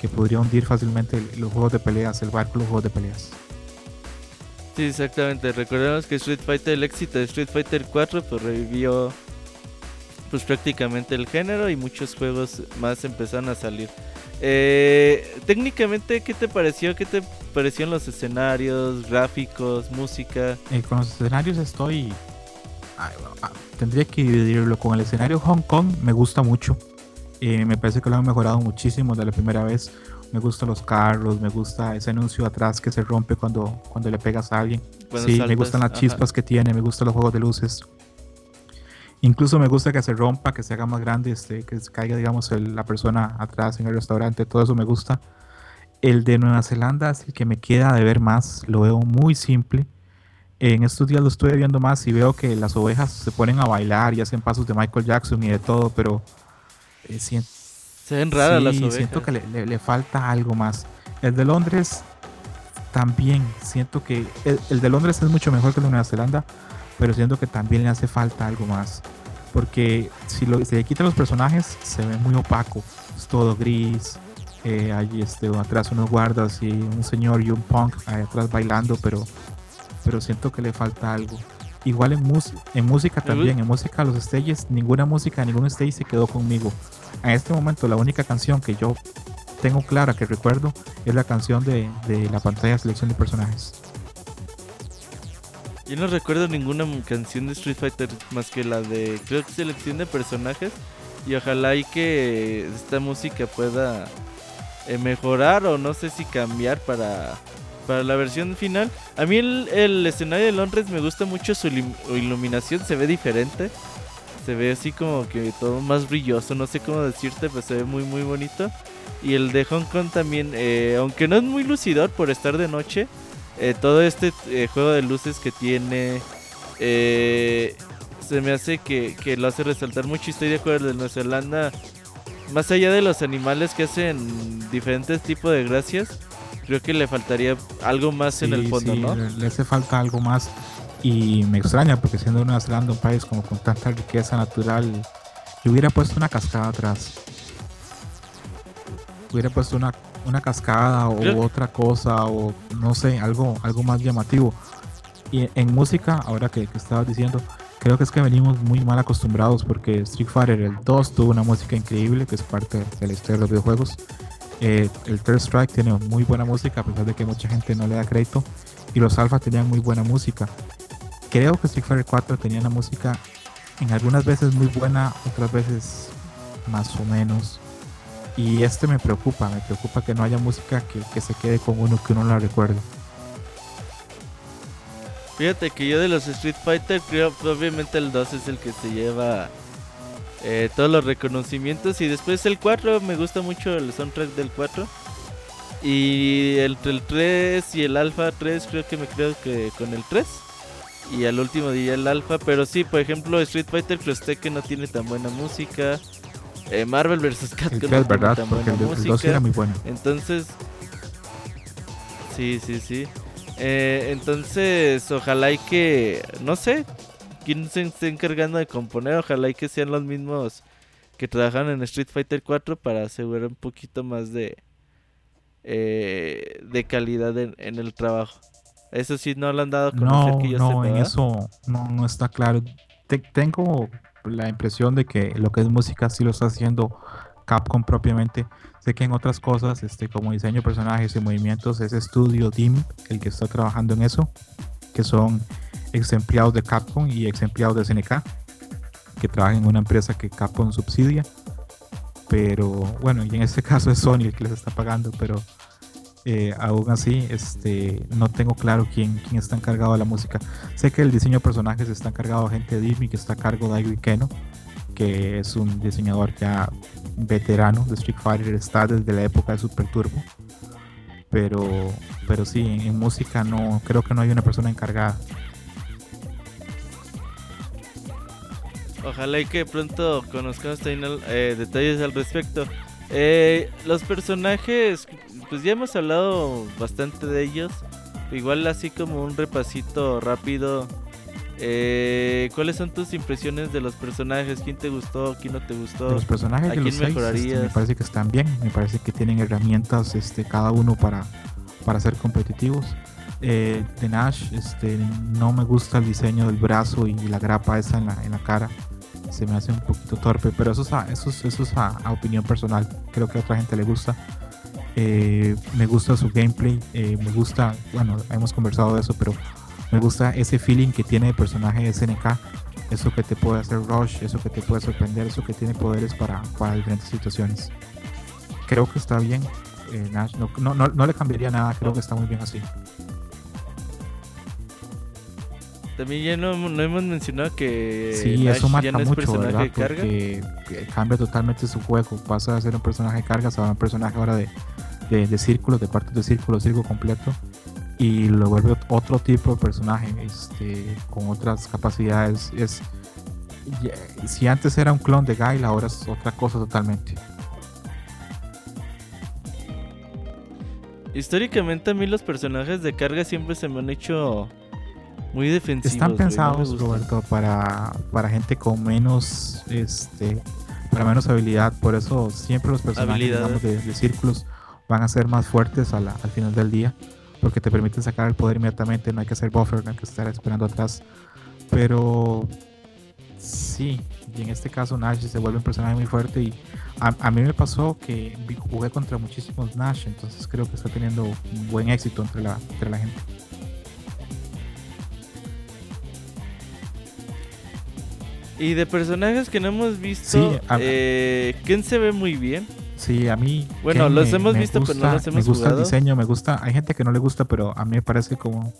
[SPEAKER 2] que podría hundir fácilmente los juegos de peleas, el barco los juegos de peleas.
[SPEAKER 1] Sí, exactamente. Recordemos que Street Fighter, el éxito de Street Fighter 4, pues revivió pues prácticamente el género y muchos juegos más empezaron a salir. Eh, técnicamente, ¿qué te pareció? ¿Qué te parecieron los escenarios, gráficos, música?
[SPEAKER 2] Eh, con los escenarios estoy... tendría que dividirlo con el escenario Hong Kong, me gusta mucho. Eh, me parece que lo han mejorado muchísimo de la primera vez. Me gustan los carros, me gusta ese anuncio atrás que se rompe cuando, cuando le pegas a alguien. sí, me gustan las chispas que tiene, me gustan los juegos de luces. Incluso me gusta que se rompa, que se haga más grande, este, que caiga, digamos, la persona atrás en el restaurante, todo eso me gusta. El de Nueva Zelanda es el que me queda de ver más, lo veo muy simple. En estos días lo estoy viendo más y veo que las ovejas se ponen a bailar y hacen pasos de Michael Jackson y de todo, pero
[SPEAKER 1] eh, siento, se ven raras las ovejas.
[SPEAKER 2] Siento que le, le, falta algo más. El de Londres también siento que el, el, de Londres es mucho mejor que el de Nueva Zelanda, pero siento que también le hace falta algo más. Porque si lo, se le quitan los personajes, se ve muy opaco. Es todo gris. Eh, hay este, atrás unos guardas y un señor y un punk ahí atrás bailando, pero, pero siento que le falta algo. Igual en, en música también, en música los stages, ninguna música, ningún stage se quedó conmigo. En este momento la única canción que yo tengo clara, que recuerdo, es la canción de, de la pantalla de selección de personajes.
[SPEAKER 1] Yo no recuerdo ninguna canción de Street Fighter más que la de, creo que selección de personajes. Y ojalá y que esta música pueda eh, mejorar o no sé si cambiar para, para la versión final. A mí el, escenario de Londres me gusta mucho su iluminación, se ve diferente. Se ve así como que todo más brilloso, no sé cómo decirte, pero se ve muy muy bonito. Y el de Hong Kong también, eh, aunque no es muy lucidor por estar de noche, eh, todo este eh, juego de luces que tiene eh, se me hace que, lo hace resaltar mucho. Estoy de acuerdo de Nueva Zelanda, más allá de los animales que hacen diferentes tipos de gracias, creo que le faltaría algo más en el fondo, ¿no?
[SPEAKER 2] Le hace falta algo más y me extraña porque siendo Nueva Zelanda un país como con tanta riqueza natural, yo hubiera puesto una cascada atrás. Hubiera puesto una una cascada o otra cosa o no sé, algo, algo más llamativo. Y en música, ahora que, que estabas diciendo, creo que es que venimos muy mal acostumbrados porque Street Fighter el 2 tuvo una música increíble que es parte de la historia de los videojuegos. Eh, el Third Strike tiene muy buena música a pesar de que mucha gente no le da crédito y los Alpha tenían muy buena música. Creo que Street Fighter 4 tenía una música en algunas veces muy buena, otras veces más o menos. Y este me preocupa, me preocupa que no haya música que, se quede con uno que uno la recuerde.
[SPEAKER 1] Fíjate que yo de los Street Fighter creo obviamente el 2 es el que se lleva eh, todos los reconocimientos y después el 4 me gusta mucho el soundtrack del 4. Y entre el 3 y el Alpha 3 creo que me creo que con el 3. Y al último día el Alpha. Pero sí, por ejemplo, Street Fighter Cross que no tiene tan buena música. Eh, Marvel vs.
[SPEAKER 2] 3,
[SPEAKER 1] tiene
[SPEAKER 2] ¿verdad?
[SPEAKER 1] tan
[SPEAKER 2] Porque
[SPEAKER 1] buena
[SPEAKER 2] el, de- el 2
[SPEAKER 1] música.
[SPEAKER 2] era muy bueno.
[SPEAKER 1] Entonces, sí, sí, sí. Eh, entonces, ojalá y que, no sé, quién se esté encargando de componer, ojalá y que sean los mismos que trabajan en Street Fighter 4 para asegurar un poquito más de, eh, de calidad en, en el trabajo. Eso sí, no lo han dado a conocer
[SPEAKER 2] No,
[SPEAKER 1] que yo
[SPEAKER 2] no,
[SPEAKER 1] sepa,
[SPEAKER 2] en eso no, no está claro. Te- tengo la impresión de que lo que es música sí lo está haciendo Capcom propiamente. Sé que en otras cosas, este, como diseño de personajes y movimientos, es Studio DIM el que está trabajando en eso, que son ex empleados de Capcom y ex empleados de SNK, que trabajan en una empresa que Capcom subsidia. Pero bueno, y en este caso es Sony el que les está pagando, pero eh, aún así este, no tengo claro quién, quién está encargado de la música. Sé que el diseño de personajes está encargado de gente de Disney, que está a cargo de Daigo Ikeno, que es un diseñador ya veterano de Street Fighter, está desde la época de Super Turbo. Pero, pero sí, en, en música no, creo que no hay una persona encargada.
[SPEAKER 1] Ojalá y que pronto conozcamos eh, detalles al respecto. Eh, los personajes, pues ya hemos hablado bastante de ellos. Igual así como un repasito rápido. Eh, ¿Cuáles son tus impresiones de los personajes? ¿Quién te gustó? ¿Quién no te gustó?
[SPEAKER 2] De los personajes
[SPEAKER 1] ¿a
[SPEAKER 2] de los
[SPEAKER 1] quién
[SPEAKER 2] seis, este, me
[SPEAKER 1] mejorarías?
[SPEAKER 2] parece que están bien, me parece que tienen herramientas este, cada uno para, para ser competitivos. Eh, de Nash, este, no me gusta el diseño del brazo y la grapa esa en la, en la cara. Se me hace un poquito torpe, pero eso es a, eso es, eso es a, opinión personal. Creo que a otra gente le gusta. Eh, me gusta su gameplay, eh, me gusta, bueno, hemos conversado de eso, pero me gusta ese feeling que tiene el personaje de SNK eso que te puede hacer rush, eso que te puede sorprender, eso que tiene poderes para, para diferentes situaciones. Creo que está bien. eh, no, no, no, no le cambiaría nada, creo que está muy bien así.
[SPEAKER 1] También ya no, no hemos mencionado que
[SPEAKER 2] sí, eso
[SPEAKER 1] ya
[SPEAKER 2] marca
[SPEAKER 1] no es
[SPEAKER 2] mucho,
[SPEAKER 1] personaje
[SPEAKER 2] ¿verdad?
[SPEAKER 1] de carga.
[SPEAKER 2] Porque eh, cambia totalmente su juego. Pasa de ser un personaje de carga a un personaje ahora de, de, de círculos, de partes de círculo, círculo completo. Y lo vuelve ot- otro tipo de personaje, este, con otras capacidades. Es, si antes era un clon de Guile, ahora es otra cosa totalmente.
[SPEAKER 1] Históricamente a mí los personajes de carga siempre se me han hecho muy defensivos.
[SPEAKER 2] Están
[SPEAKER 1] no
[SPEAKER 2] pensados. Roberto, para, para gente con menos, este, para menos habilidad. Por eso siempre los personajes digamos, de, de círculos van a ser más fuertes a la- al final del día, porque te permiten sacar el poder inmediatamente. No hay que hacer buffer, no hay que estar esperando atrás. Pero sí, y en este caso Nash se vuelve un personaje muy fuerte y a, a mí me pasó que jugué contra muchísimos Nash, entonces creo que está teniendo un buen éxito entre la, entre la gente.
[SPEAKER 1] Y de personajes que no hemos visto,
[SPEAKER 2] Sí,
[SPEAKER 1] eh, Ken se ve muy bien.
[SPEAKER 2] Sí, a mí.
[SPEAKER 1] Bueno,
[SPEAKER 2] Ken
[SPEAKER 1] los
[SPEAKER 2] me-
[SPEAKER 1] hemos
[SPEAKER 2] me
[SPEAKER 1] visto, pero no
[SPEAKER 2] gusta-
[SPEAKER 1] los hemos
[SPEAKER 2] Me gusta
[SPEAKER 1] jugado.
[SPEAKER 2] el diseño, me gusta. Hay gente que no le gusta, pero a mí me parece como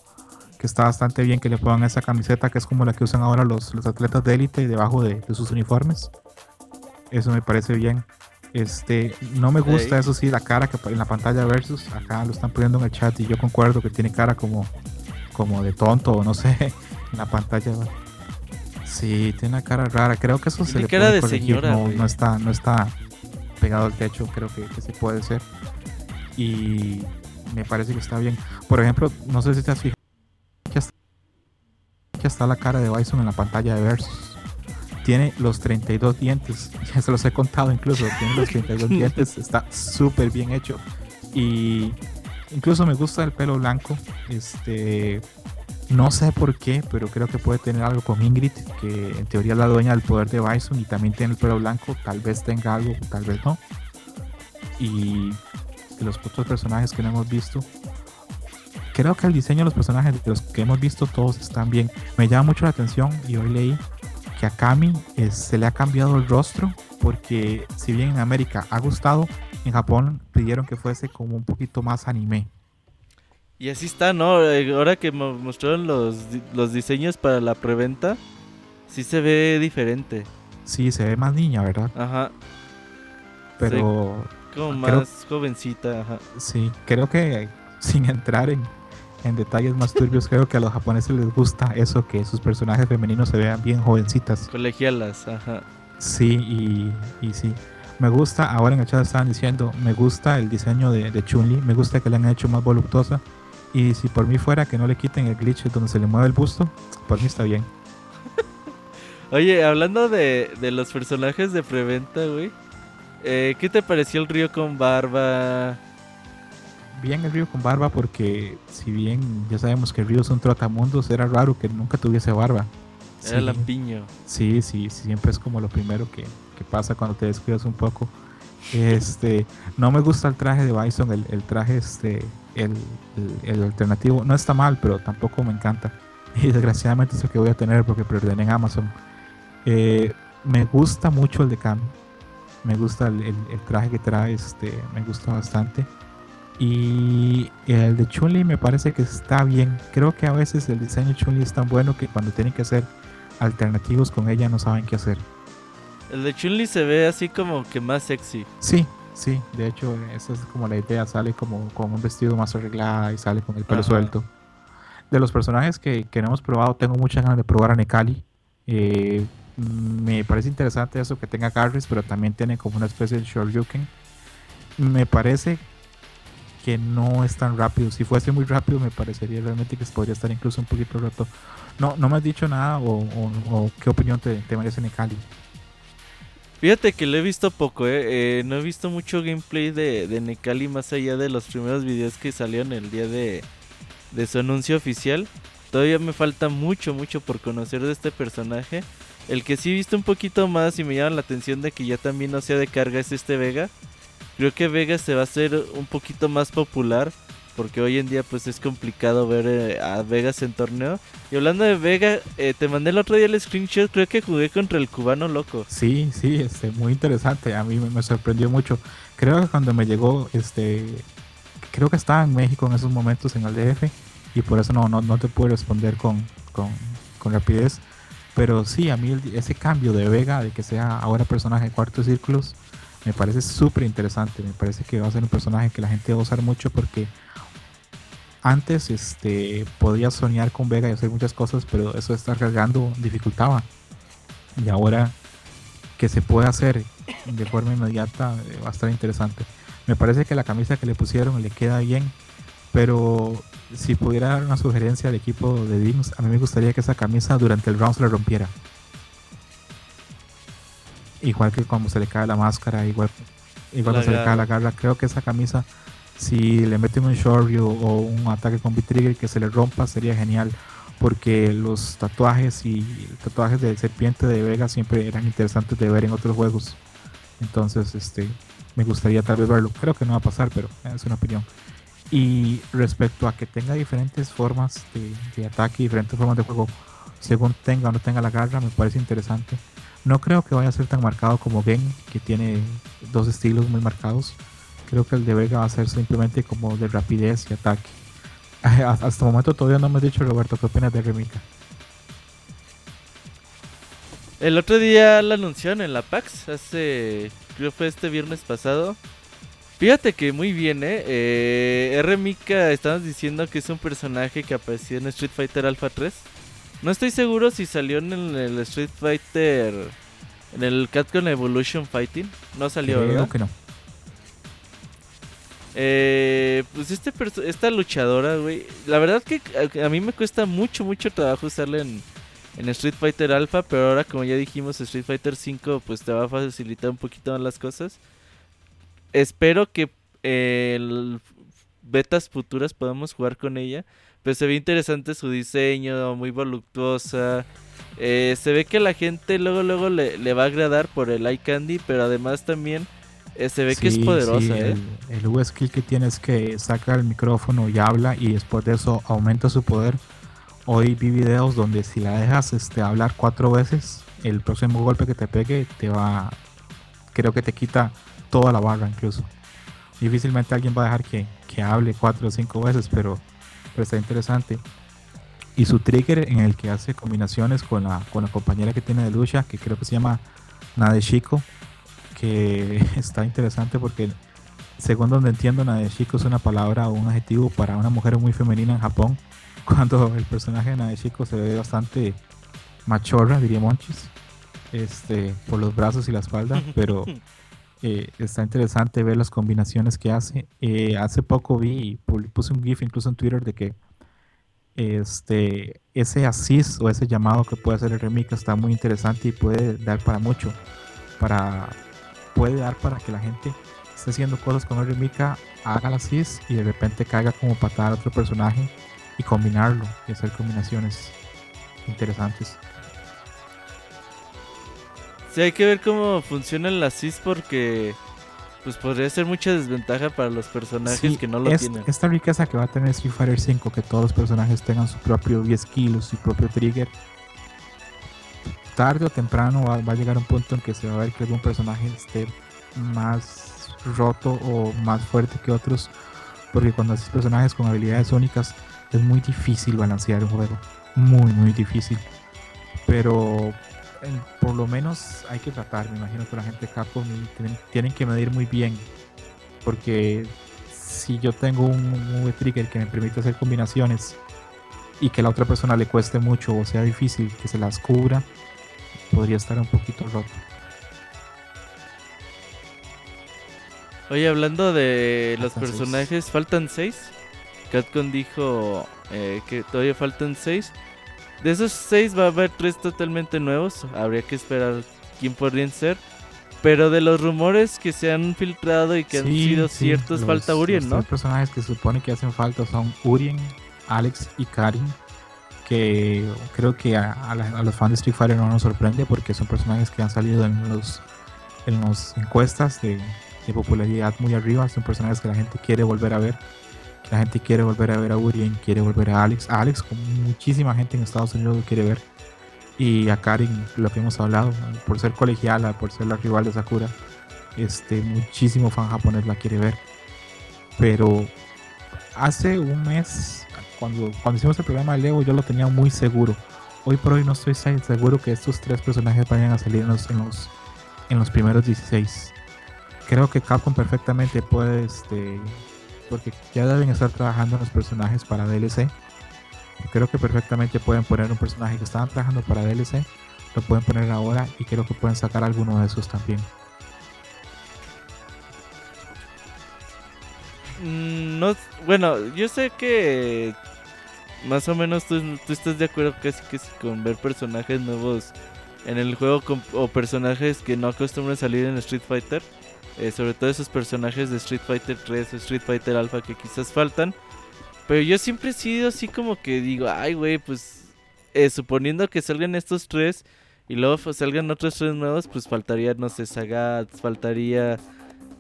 [SPEAKER 2] que está bastante bien que le pongan esa camiseta que es como la que usan ahora los, los atletas de élite debajo de, de sus uniformes. Eso me parece bien. Este, no me gusta, eso sí, la cara que en la pantalla versus. Acá lo están poniendo en el chat y yo concuerdo que tiene cara como, como de tonto o no sé en la pantalla. Sí, tiene una cara rara. Creo que eso se le
[SPEAKER 1] cara
[SPEAKER 2] puede
[SPEAKER 1] de
[SPEAKER 2] corregir.
[SPEAKER 1] señora,
[SPEAKER 2] no, no está, no está pegado al techo. Creo que, que sí puede ser. Y me parece que está bien. Por ejemplo, no sé si te has fijado que hasta, que está la cara de Bison en la pantalla de Versus. Tiene los 32 dientes. Ya se los he contado incluso. Tiene los 32 dientes. Está súper bien hecho. Y incluso me gusta el pelo blanco. Este. No sé por qué, pero creo que puede tener algo con Ingrid, que en teoría es la dueña del poder de Bison y también tiene el pelo blanco. Tal vez tenga algo, tal vez no. Y de los otros personajes que no hemos visto, creo que el diseño de los personajes de los que hemos visto todos están bien. Me llama mucho la atención y hoy leí que a Kami eh, se le ha cambiado el rostro porque si bien en América ha gustado, en Japón pidieron que fuese como un poquito más anime.
[SPEAKER 1] Y así está, ¿no? Eh, Ahora que mo- mostraron los, los diseños para la preventa, sí se ve diferente.
[SPEAKER 2] Sí, se ve más niña, ¿verdad?
[SPEAKER 1] Ajá.
[SPEAKER 2] Pero
[SPEAKER 1] Como más jovencita, ajá.
[SPEAKER 2] Sí, creo que sin entrar en, en detalles más turbios, creo que a los japoneses les gusta eso, que sus personajes femeninos se vean bien jovencitas.
[SPEAKER 1] Colegialas, ajá.
[SPEAKER 2] Sí, y, y sí. Me gusta, ahora en el chat estaban diciendo, me gusta el diseño de, de Chun-Li, me gusta que le han hecho más voluptuosa. Y si por mí fuera que no le quiten el glitch donde se le mueve el busto, por mí está bien.
[SPEAKER 1] Oye, hablando de, de los personajes de preventa, güey. Eh, ¿Qué te pareció el río con barba?
[SPEAKER 2] Bien el río con barba porque si bien ya sabemos que el río es un trotamundos, era raro que nunca tuviese barba.
[SPEAKER 1] Era sí, lampiño.
[SPEAKER 2] Sí, sí, siempre es como lo primero que, que, pasa cuando te descuidas un poco. Este, no me gusta el traje de Bison, el, el traje este, el, el, el, alternativo. No está mal, pero tampoco me encanta. Y desgraciadamente es el que voy a tener porque perderé en Amazon. Eh, me gusta mucho el de Cam. Me gusta el, el, traje que trae, este, me gusta bastante. Y el de Chun-Li me parece que está bien. Creo que a veces el diseño de Chun-Li es tan bueno que cuando tienen que hacer alternativos con ella no saben qué hacer.
[SPEAKER 1] El de Chun-Li se ve así como que más sexy.
[SPEAKER 2] Sí, sí. De hecho, esa es como la idea. Sale como con un vestido más arreglado y sale con el pelo Ajá. suelto. De los personajes que, que, no hemos probado, tengo muchas ganas de probar a Nekali. Eh, me parece interesante eso que tenga Garris, pero también tiene como una especie de Shoryuken. Me parece que no es tan rápido. Si fuese muy rápido, me parecería realmente que podría estar incluso un poquito roto. No, no me has dicho nada o, o, o qué opinión te, te merece Nekali.
[SPEAKER 1] Fíjate que lo he visto poco, eh. Eh, no he visto mucho gameplay de, de Nekali más allá de los primeros videos que salieron el día de, de su anuncio oficial. Todavía me falta mucho, mucho por conocer de este personaje. El que sí he visto un poquito más y me llama la atención de que ya también no sea de carga es este Vega. Creo que Vega se va a hacer un poquito más popular porque hoy en día pues es complicado ver eh, a Vegas en torneo. Y hablando de Vega, eh, te mandé el otro día el screenshot, creo que jugué contra el cubano loco.
[SPEAKER 2] Sí, sí, este, muy interesante, a mí me, sorprendió mucho. Creo que cuando me llegó, este, creo que estaba en México en esos momentos en el DF y por eso no, no, no te puedo responder con, con, rapidez. Pero sí, a mí ese cambio de Vega, de que sea ahora personaje de cuartos círculos, me parece súper interesante. Me parece que va a ser un personaje que la gente va a usar mucho porque antes este, podía soñar con Vega y hacer muchas cosas, pero eso de estar cargando dificultaba. Y ahora que se puede hacer de forma inmediata eh, va a estar interesante. Me parece que la camisa que le pusieron le queda bien, pero si pudiera dar una sugerencia al equipo de Dings, a mí me gustaría que esa camisa durante el round se la rompiera. Igual que cuando se le cae la máscara, igual, igual cuando se le cae la garra. Creo que esa camisa, si le meten un Shoryu o un ataque con B-Trigger que se le rompa, sería genial. Porque los tatuajes y tatuajes de serpiente de Vega siempre eran interesantes de ver en otros juegos. Entonces, este, me gustaría tal vez verlo. Creo que no va a pasar, pero es una opinión. Y respecto a que tenga diferentes formas de, ataque, diferentes formas de juego, según tenga o no tenga la garra, me parece interesante. No creo que vaya a ser tan marcado como Gen, que tiene dos estilos muy marcados. Creo que el de Vega va a ser simplemente como de rapidez y ataque. Hasta el momento todavía no me has dicho, Roberto, qué opinas de Remika.
[SPEAKER 1] El otro día la anunciaron en la PAX, hace, creo fue este viernes pasado. Fíjate que muy bien, ¿eh? eh R. Mika, estamos diciendo que es un personaje que apareció en Street Fighter Alpha 3. No estoy seguro si salió en el, el Street Fighter. En el Capcom Evolution Fighting. No salió,
[SPEAKER 2] Creo
[SPEAKER 1] ¿verdad?
[SPEAKER 2] que no.
[SPEAKER 1] Eh, pues este esta luchadora, güey. La verdad que a, mí me cuesta mucho, mucho trabajo usarla en, Street Fighter Alpha. Pero ahora, como ya dijimos, Street Fighter 5 pues te va a facilitar un poquito más las cosas espero que eh, betas futuras podamos jugar con ella. Pero se ve interesante su diseño, muy voluptuosa. Eh, se ve que la gente luego luego le, le, va a agradar por el eye candy, pero además también eh, se ve
[SPEAKER 2] sí,
[SPEAKER 1] que es poderosa.
[SPEAKER 2] Sí,
[SPEAKER 1] ¿eh?
[SPEAKER 2] El, el U skill que tiene es que saca el micrófono y habla y después de eso aumenta su poder. Hoy vi videos donde si la dejas este, hablar cuatro veces, el próximo golpe que te pegue te va, creo que te quita toda la barra incluso. Difícilmente alguien va a dejar que, que hable cuatro o cinco veces, pero, pero, está interesante. Y su trigger en el que hace combinaciones con la, con la compañera que tiene de lucha, que creo que se llama Nadeshiko, que está interesante porque según donde entiendo, Nadeshiko es una palabra o un adjetivo para una mujer muy femenina en Japón. Cuando el personaje de Nadeshiko se ve bastante machorra, diría Monchis, este, por los brazos y la espalda, pero eh, está interesante ver las combinaciones que hace. Eh, hace poco vi, puse un GIF incluso en Twitter de que este, ese assist o ese llamado que puede hacer el remix está muy interesante y puede dar para mucho. Para, puede dar para que la gente esté haciendo cosas con el Remika, haga la assist y de repente caiga como patada a otro personaje y combinarlo y hacer combinaciones interesantes.
[SPEAKER 1] Sí, hay que ver cómo funcionan las CIS porque pues podría ser mucha desventaja para los personajes que no lo tienen.
[SPEAKER 2] Esta riqueza que va a tener Street Fighter 5, que todos los personajes tengan su propio 10 kilos, su propio trigger, tarde o temprano va, a llegar un punto en que se va a ver que algún personaje esté más roto o más fuerte que otros, porque cuando haces personajes con habilidades únicas es muy difícil balancear un juego, muy muy difícil. Pero por lo menos hay que tratar, me imagino que la gente de Capcom tienen, que medir muy bien, porque si yo tengo un V trigger que me permite hacer combinaciones y que a la otra persona le cueste mucho o sea difícil que se las cubra, podría estar un poquito roto.
[SPEAKER 1] Oye, hablando de los personajes, faltan seis. Capcom dijo eh, que todavía faltan seis. De esos seis va a haber tres totalmente nuevos. Habría que esperar quién podrían ser. Pero de los rumores que se han filtrado y que han sido ciertos, falta Urien, ¿no?
[SPEAKER 2] Los personajes que se supone que hacen falta son Urien, Alex y Karin. Que creo que a, los fans de Street Fighter no nos sorprende porque son personajes que han salido en los en las encuestas de, de popularidad muy arriba. Son personajes que la gente quiere volver a ver la gente quiere volver a ver a Urien, quiere volver a Alex. A Alex, como muchísima gente en Estados Unidos lo quiere ver. Y a Karin, lo que hemos hablado, por ser colegiala, por ser la rival de Sakura, este, muchísimo fan japonés la quiere ver. Pero hace un mes, cuando, cuando hicimos el programa de Lego, yo lo tenía muy seguro. Hoy por hoy no estoy seguro que estos tres personajes vayan a salir en los, en los, en los primeros 16. Creo que Capcom perfectamente puede este, porque ya deben estar trabajando en los personajes para DLC. Creo que perfectamente pueden poner un personaje que estaban trabajando para DLC, lo pueden poner ahora y creo que pueden sacar alguno de esos también.
[SPEAKER 1] Mm, no, bueno, yo sé que más o menos tú, estás de acuerdo casi que con ver personajes nuevos en el juego o personajes que no acostumbran salir en Street Fighter. Eh, sobre todo esos personajes de Street Fighter 3 o Street Fighter Alpha que quizás faltan. Pero yo siempre he sido así como que digo, ay, güey, pues eh, suponiendo que salgan estos tres y luego pues, salgan otros tres nuevos, pues faltaría, no sé, Sagat, faltaría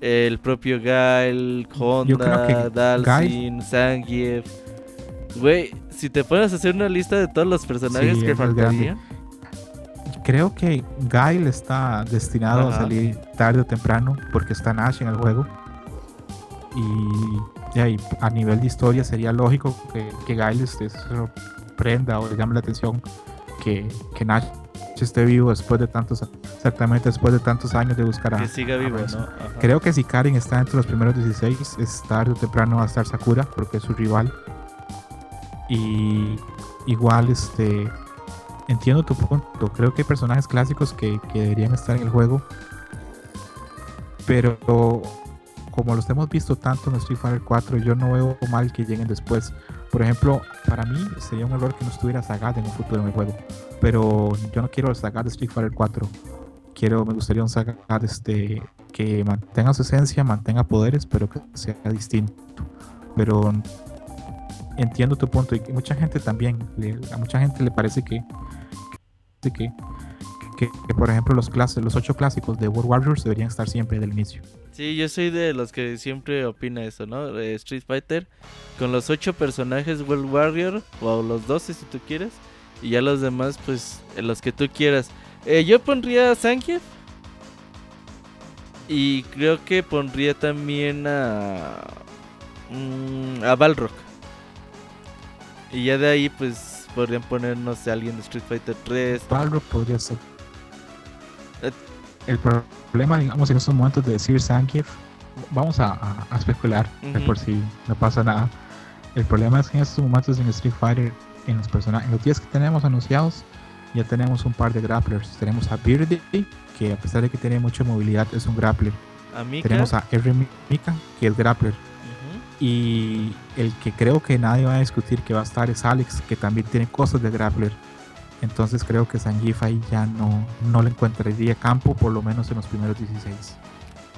[SPEAKER 1] el propio Gael, Honda, Dalsin, Zangief. Güey, si te a hacer una lista de todos los personajes que faltarían
[SPEAKER 2] creo que Gail está destinado a salir tarde o temprano porque está Nash en el juego. Y, a nivel de historia sería lógico que, que Gail se sorprenda o le llame la atención que, que Nash esté vivo después de tantos, exactamente después de tantos años de buscar a.
[SPEAKER 1] Que siga vivo,
[SPEAKER 2] Creo que si Karin está entre los primeros 16, es tarde o temprano va a estar Sakura porque es su rival. Y igual, este entiendo tu punto. Creo que hay personajes clásicos que, deberían estar en el juego. Pero como los hemos visto tanto en Street Fighter 4, yo no veo mal que lleguen después. Por ejemplo, para mí sería un error que no estuviera Sagat en un futuro en el juego. Pero yo no quiero Sagat de Street Fighter 4. Quiero, me gustaría un Sagat este, que mantenga su esencia, mantenga poderes, pero que sea distinto. Pero entiendo tu punto y mucha gente también, a mucha gente le parece que, que, que, por ejemplo los clases, los ocho clásicos de World Warriors deberían estar siempre del inicio.
[SPEAKER 1] Sí, yo soy de los que siempre opina eso, ¿no? Street Fighter con los ocho personajes World Warrior o los 12 si tú quieres y ya los demás pues los que tú quieras. Eh, yo pondría a Zangief y creo que pondría también a mm, a Balrog. Y ya de ahí, pues, podrían ponernos a alguien de Street Fighter 3.
[SPEAKER 2] Balrog podría ser. Eh, el problema, digamos, en estos momentos de decir Zangief vamos a, a- a especular de
[SPEAKER 1] Ujú.
[SPEAKER 2] por si no pasa nada. El problema es que en estos momentos en Street Fighter, en los personajes, en los 10 que tenemos anunciados, ya tenemos un par de grapplers. Tenemos a Beardy, que a pesar de que tiene mucha movilidad, es un grappler.
[SPEAKER 1] Amica.
[SPEAKER 2] Tenemos a R. Mika, que es grappler. Y el que creo que nadie va a discutir que va a estar es Alex, que también tiene cosas de grappler. Entonces creo que Sanjif ahí ya no, no le encontraría campo, por lo menos en los primeros 16.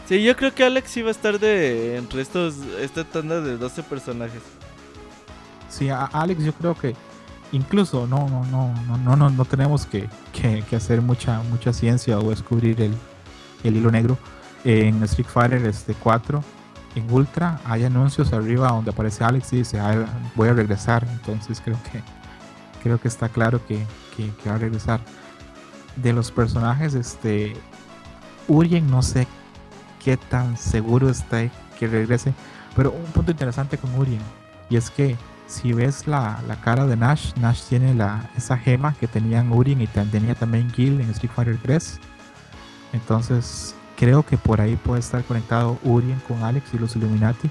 [SPEAKER 1] Sí, yo creo que Alex iba a estar de entre estos esta tanda de 12 personajes.
[SPEAKER 2] Sí, a Alex yo creo que incluso no no no no no no, no tenemos que, que- que hacer mucha mucha ciencia o descubrir el, el hilo negro. En Street Fighter este 4 en Ultra hay anuncios arriba donde aparece Alex y dice "Ah, voy a regresar. Entonces creo que creo que está claro que, que- que va a regresar. De los personajes, este Urien no sé qué tan seguro está que regrese. Pero un punto interesante con Urien y es que si ves la, la cara de Nash, Nash tiene la, esa gema que tenían Urien y tenía también Gil en Street Fighter 3. Entonces creo que por ahí puede estar conectado Urien con Alex y los Illuminati.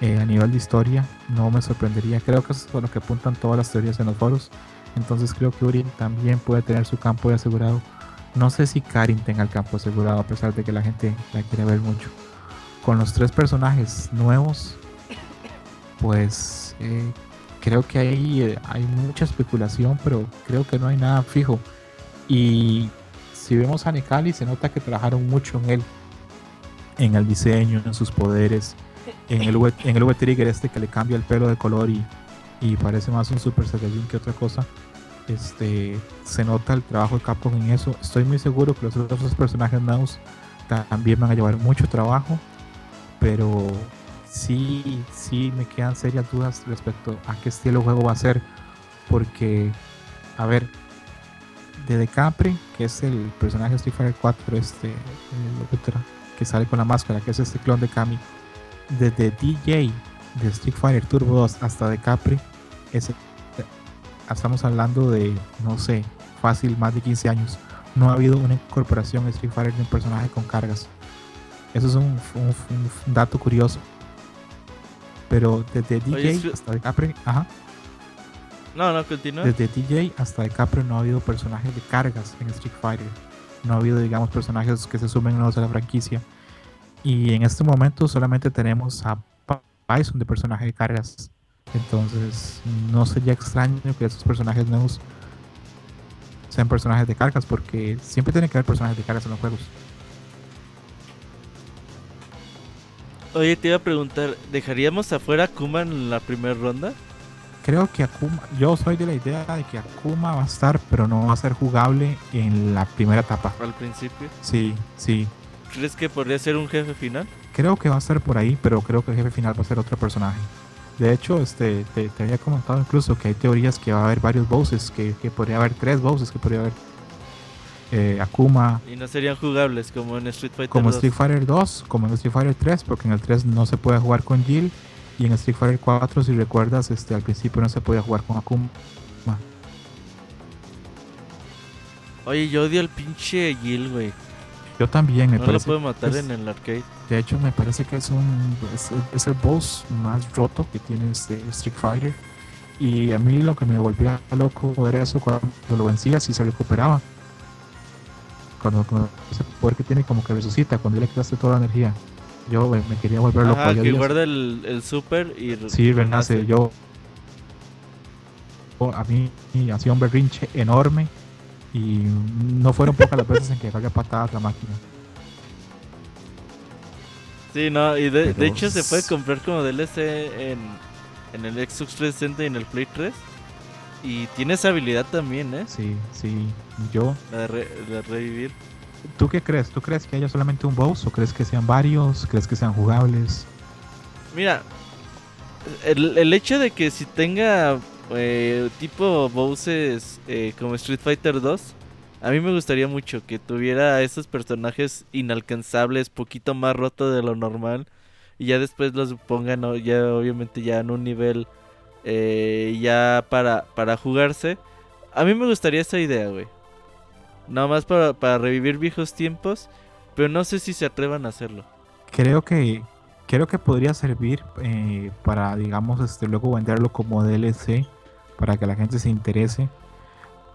[SPEAKER 2] Eh, a nivel de historia no me sorprendería. Creo que eso es por lo que apuntan todas las teorías en los foros. Entonces creo que Urien también puede tener su campo de asegurado. No sé si Karin tenga el campo asegurado a pesar de que la gente la quiere ver mucho. Con los tres personajes nuevos, pues eh, creo que ahí eh, hay mucha especulación, pero creo que no hay nada fijo. Y si vemos a Nekali, se nota que trabajaron mucho en él, en el diseño, en sus poderes, en el en el V Trigger este que le cambia el pelo de color y, y parece más un Super Saiyajin que otra cosa. Este, se nota el trabajo de Capcom en eso. Estoy muy seguro que los otros personajes nuevos también van a llevar mucho trabajo, pero sí, sí me quedan serias dudas respecto a qué estilo de juego va a ser, porque, a ver, de Capri, que es el personaje de Street Fighter 4, este, el Ultra, que sale con la máscara, que es este clon de Kami, desde DJ de Street Fighter Turbo 2 hasta de Capri, ese, estamos hablando de, no sé, fácil, más de 15 años. No ha habido una incorporación de Street Fighter de un personaje con cargas. Eso es un, un- un dato curioso. Pero desde DJ
[SPEAKER 1] Oye,
[SPEAKER 2] hasta de Capri, ajá,
[SPEAKER 1] No, no, continúa.
[SPEAKER 2] desde DJ hasta de Capri no ha habido personajes de cargas en Street Fighter. No ha habido, digamos, personajes que se sumen nuevos a la franquicia. Y en este momento solamente tenemos a Bison de personaje de cargas. Entonces, no sería extraño que esos personajes nuevos sean personajes de cargas, porque siempre tiene que haber personajes de cargas en los juegos.
[SPEAKER 1] Oye, te iba a preguntar, ¿dejaríamos afuera a Kuma en la primera ronda?
[SPEAKER 2] Creo que Akuma, yo soy de la idea de que Akuma va a estar, pero no va a ser jugable en la primera etapa.
[SPEAKER 1] Al principio.
[SPEAKER 2] Sí, sí,
[SPEAKER 1] ¿Crees que podría ser un jefe final?
[SPEAKER 2] Creo que va a estar por ahí, pero creo que el jefe final va a ser otro personaje. De hecho, este, te, te había comentado incluso que hay teorías que va a haber varios bosses, que, que podría haber tres bosses, que podría haber eh, Akuma,
[SPEAKER 1] Y no serían jugables como en Street Fighter
[SPEAKER 2] como
[SPEAKER 1] 2.
[SPEAKER 2] Street Fighter 2, como en Street Fighter 3, porque en el 3 no se puede jugar con Jill, y en Street Fighter 4, si recuerdas, este, al principio no se podía jugar con Akuma.
[SPEAKER 1] Oye, yo odio al pinche Gil, güey.
[SPEAKER 2] Yo también, me
[SPEAKER 1] No lo
[SPEAKER 2] parece.
[SPEAKER 1] puedo matar
[SPEAKER 2] es-
[SPEAKER 1] en el arcade.
[SPEAKER 2] De hecho, me parece que es un es, es el boss más roto que tiene este Street Fighter. Y a mí lo que me volvía loco era eso cuando lo vencías y se recuperaba. Cuando, cuando ese poder que tiene como que resucita, cuando le quitaste toda la energía. Yo me, me quería volver loco.
[SPEAKER 1] Ajá,
[SPEAKER 2] yo
[SPEAKER 1] que guarda el, el super y
[SPEAKER 2] Sí, renace. Yo, a mí hacía un berrinche enorme y no fueron pocas las veces en que agarré patadas la máquina.
[SPEAKER 1] Sí, no, y de, hecho se puede comprar como DLC en, en el Xbox 360 y en el Play 3. Y tiene esa habilidad también, ¿eh?
[SPEAKER 2] Sí, sí. Yo
[SPEAKER 1] La de, re- de revivir.
[SPEAKER 2] ¿Tú qué crees? ¿Tú crees que haya solamente un boss o crees que sean varios? ¿Crees que sean jugables?
[SPEAKER 1] Mira, el, hecho de que si tenga eh, tipo bosses eh, como Street Fighter 2, a mí me gustaría mucho que tuviera esos personajes inalcanzables, poquito más roto de lo normal, y ya después los pongan, ya obviamente ya en un nivel eh, ya para, para jugarse. A mí me gustaría esa idea, güey. Nada más para, para revivir viejos tiempos, pero no sé si se atrevan a hacerlo.
[SPEAKER 2] creo que creo que podría servir eh, para, digamos, este, luego venderlo como DLC para que la gente se interese.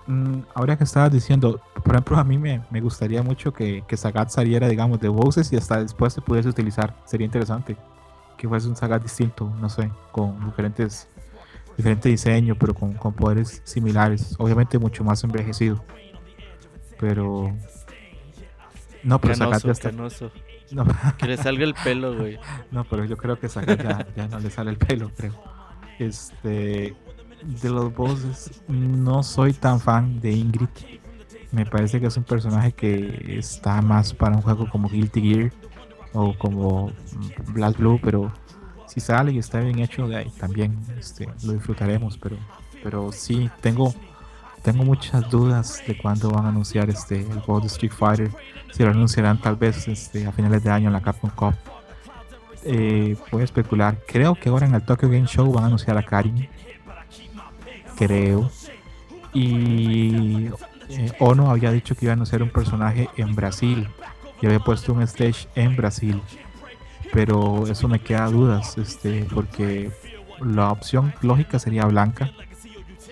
[SPEAKER 2] Mm, ahora que estabas diciendo, por ejemplo, a mí me, me gustaría mucho que, que, Sagat saliera, digamos, de voces y hasta después se pudiese utilizar. Sería interesante que fuese un Sagat distinto, no sé, con diferentes diferente diseño, pero con, con poderes similares. Obviamente mucho más envejecido. Pero...
[SPEAKER 1] No, pero Sagat ya está... No. Que le salga el pelo, güey.
[SPEAKER 2] No, pero yo creo que Sagat ya, ya no le sale el pelo, creo. Este, de los bosses, no soy tan fan de Ingrid. Me parece que es un personaje que está más para un juego como Guilty Gear o como Black Blue, pero si sale y está bien hecho, de ahí también este, lo disfrutaremos. Pero, pero sí, tengo, tengo muchas dudas de cuándo van a anunciar este, el juego de Street Fighter. Si lo anunciarán tal vez este, a finales de año en la Capcom Cup. Eh, puedo especular. Creo que ahora en el Tokyo Game Show van a anunciar a Karin creo. Y eh, Ono había dicho que iban a ser un personaje en Brasil. Y había puesto un stage en Brasil. Pero eso me queda dudas, este, porque la opción lógica sería Blanca.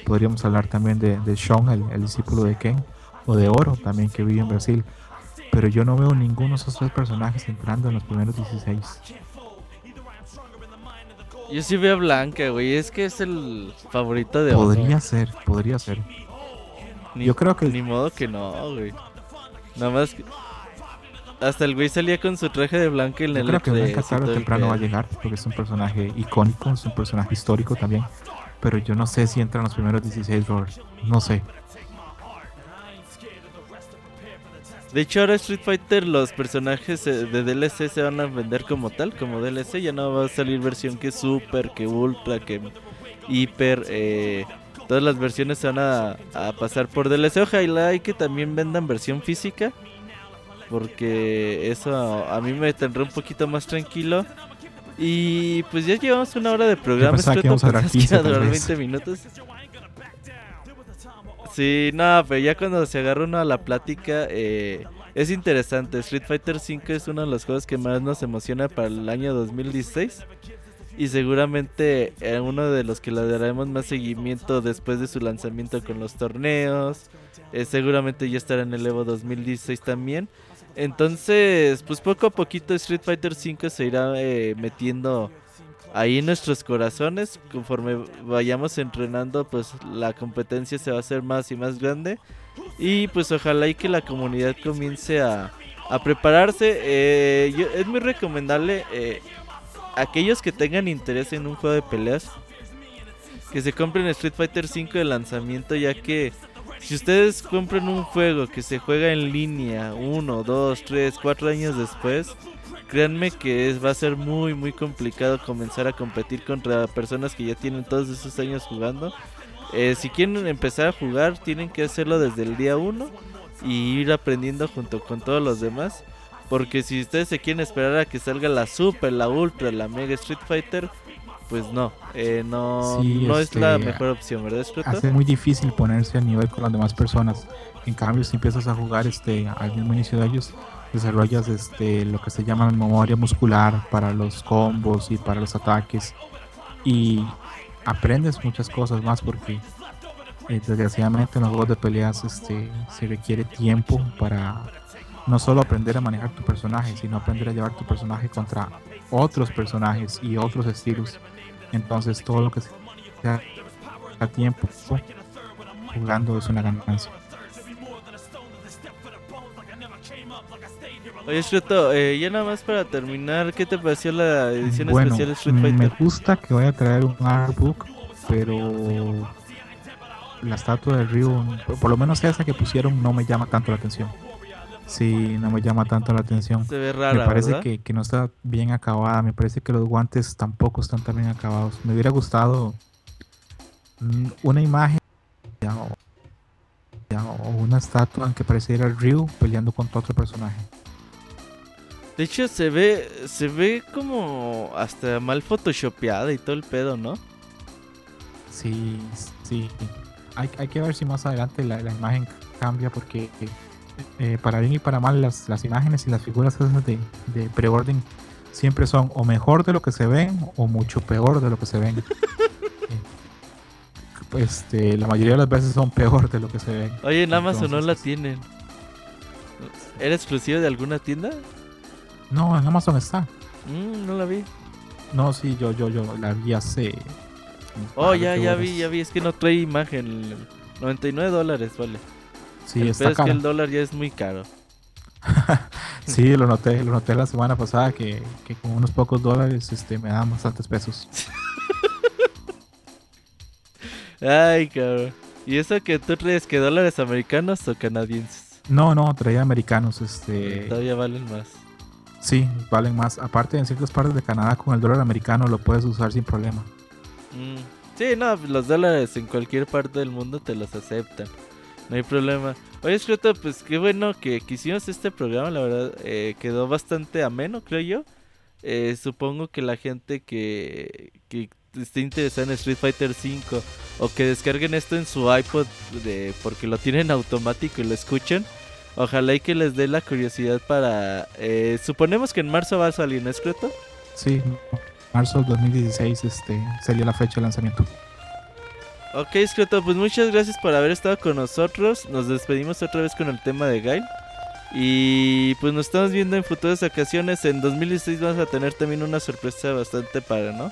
[SPEAKER 2] Podríamos hablar también de, de Sean, el, discípulo de Ken, o de Oro también que vive en Brasil. Pero yo no veo ninguno de esos tres personajes entrando en los primeros 16.
[SPEAKER 1] Yo sí veo a Blanca, güey. Es que es el favorito de
[SPEAKER 2] Podría ser, podría ser. Yo creo que.
[SPEAKER 1] Ni modo que no, güey. Nada más. Hasta el güey salía con su traje de Blanca en
[SPEAKER 2] el Yo creo que Blanca tarde o temprano va a llegar porque es un personaje icónico, es un personaje histórico también. Pero yo no sé si entra en los primeros 16 roles. No sé.
[SPEAKER 1] De hecho, ahora Street Fighter, los personajes eh, de DLC se van a vender como tal, como DLC. Ya no va a salir versión que Super, que Ultra, que Hiper. Eh, todas las versiones se van a, pasar por DLC. Ojalá y que también vendan versión física. Porque eso a mí me tendrá un poquito más tranquilo. Y pues ya llevamos una hora de programa.
[SPEAKER 2] Espero que vamos a durar
[SPEAKER 1] 20 minutos. Sí, no, pero ya cuando se agarra uno a la plática, eh, es interesante. Street Fighter V es uno de los juegos que más nos emociona para el año 2016. Y seguramente eh, uno de los que le daremos más seguimiento después de su lanzamiento con los torneos. Eh, seguramente ya estará en el Evo 2016 también. Entonces, pues poco a poquito Street Fighter V se irá metiendo ahí en nuestros corazones, conforme vayamos entrenando, pues la competencia se va a hacer más y más grande. Y pues ojalá y que la comunidad comience a, prepararse. Eh, es muy recomendable eh, aquellos que tengan interés en un juego de peleas que se compren Street Fighter 5 de lanzamiento, ya que si ustedes compran un juego que se juega en línea uno, dos, tres, cuatro años después, créanme que va a ser muy muy complicado comenzar a competir contra personas que ya tienen todos esos años jugando. Eh, si quieren empezar a jugar, tienen que hacerlo desde el día 1 y ir aprendiendo junto con todos los demás. Porque si ustedes se quieren esperar a que salga la Super, la Ultra, la Mega Street Fighter, pues no, eh, no, no es la este, mejor opción, ¿verdad?
[SPEAKER 2] Hace muy difícil ponerse a nivel con las demás personas. En cambio, si empiezas a jugar este, al mismo inicio de ellos, desarrollas este, lo que se llama memoria muscular para los combos y para los ataques y aprendes muchas cosas más porque eh, desgraciadamente en los juegos de peleas este, se requiere tiempo para no solo aprender a manejar tu personaje, sino aprender a llevar tu personaje contra otros personajes y otros estilos. Entonces todo lo que sea a tiempo jugando es una ganancia.
[SPEAKER 1] Oye, Shruto, eh, ya nada más para terminar, ¿qué te pareció la edición especial de Street Fighter?
[SPEAKER 2] Me gusta que vaya a traer un artbook, pero la estatua de Ryu, por, lo menos esa que pusieron, no me llama tanto la atención. Sí, no me llama tanto la atención.
[SPEAKER 1] Se ve rara,
[SPEAKER 2] Me parece que, que, no está bien acabada. Me parece que los guantes tampoco están tan bien acabados. Me hubiera gustado mm, una imagen o una estatua que pareciera Ryu peleando contra otro personaje.
[SPEAKER 1] De hecho se ve se ve como hasta mal photoshopeada y todo el pedo, ¿no?
[SPEAKER 2] Sí, sí. Hay, hay que ver si más adelante la, imagen cambia porque eh, para bien y para mal las, las, imágenes y las figuras esas de, de preorden siempre son o mejor de lo que se ven o mucho peor de lo que se ven. este, la mayoría de las veces son peor de lo que se ven.
[SPEAKER 1] Oye, en Amazon no la tienen. ¿Era exclusiva de alguna tienda?
[SPEAKER 2] No, en Amazon está.
[SPEAKER 1] Mm, no la vi.
[SPEAKER 2] No, sí, yo, yo, yo la vi hace.
[SPEAKER 1] Oh, ya, ya vi, ya vi. Es que no trae imagen. 99 dólares, vale.
[SPEAKER 2] Sí,
[SPEAKER 1] el
[SPEAKER 2] está
[SPEAKER 1] es que el dólar ya es muy caro.
[SPEAKER 2] sí, lo noté, lo noté la semana pasada que, que con unos pocos dólares este, me daban bastantes pesos.
[SPEAKER 1] Ay, cabrón. ¿Y eso que tú crees que dólares americanos o canadienses?
[SPEAKER 2] No, no, traía americanos, este.
[SPEAKER 1] Todavía valen más.
[SPEAKER 2] Sí, valen más. Aparte, en ciertas partes de Canadá con el dólar americano lo puedes usar sin problema.
[SPEAKER 1] Mm. Sí, no, los dólares en cualquier parte del mundo te los aceptan. No hay problema. Oye, Escrito, pues qué bueno que, hicimos este programa, la verdad, eh, quedó bastante ameno, creo yo. Eh, supongo que la gente que, que esté interesada en Street Fighter 5 o que descarguen esto en su iPod de, porque lo tienen automático y lo escuchen, ojalá y que les dé la curiosidad para... Eh, suponemos que en marzo va a salir, ¿no, Escrito?
[SPEAKER 2] Sí, marzo del 2016 este, sería la fecha de lanzamiento.
[SPEAKER 1] Ok, Scroto, pues muchas gracias por haber estado con nosotros. Nos despedimos otra vez con el tema de Gail. Y pues nos estamos viendo en futuras ocasiones. En 2016 vamos a tener también una sorpresa bastante para, ¿no?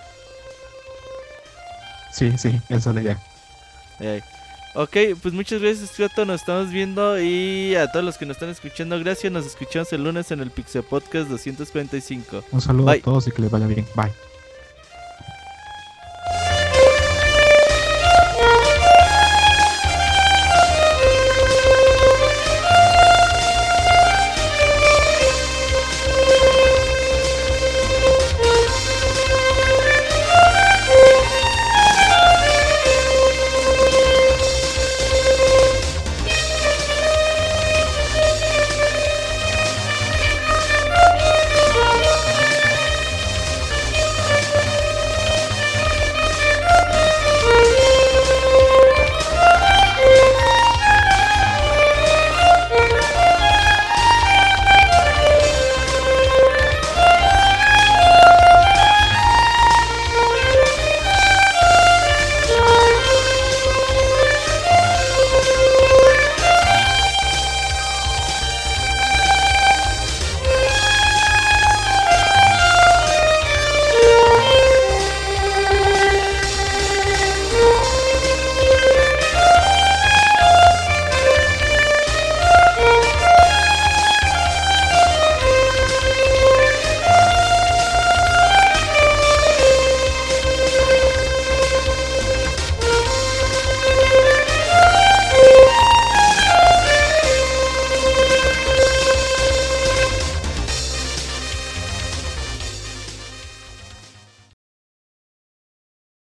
[SPEAKER 2] Sí, sí, eso es la idea.
[SPEAKER 1] Ok, pues muchas gracias, Scroto. Nos estamos viendo. Y a todos los que nos están escuchando, gracias. Nos escuchamos el lunes en el Pixel Podcast 245.
[SPEAKER 2] Un saludo a todos y que les vaya bien. Bye.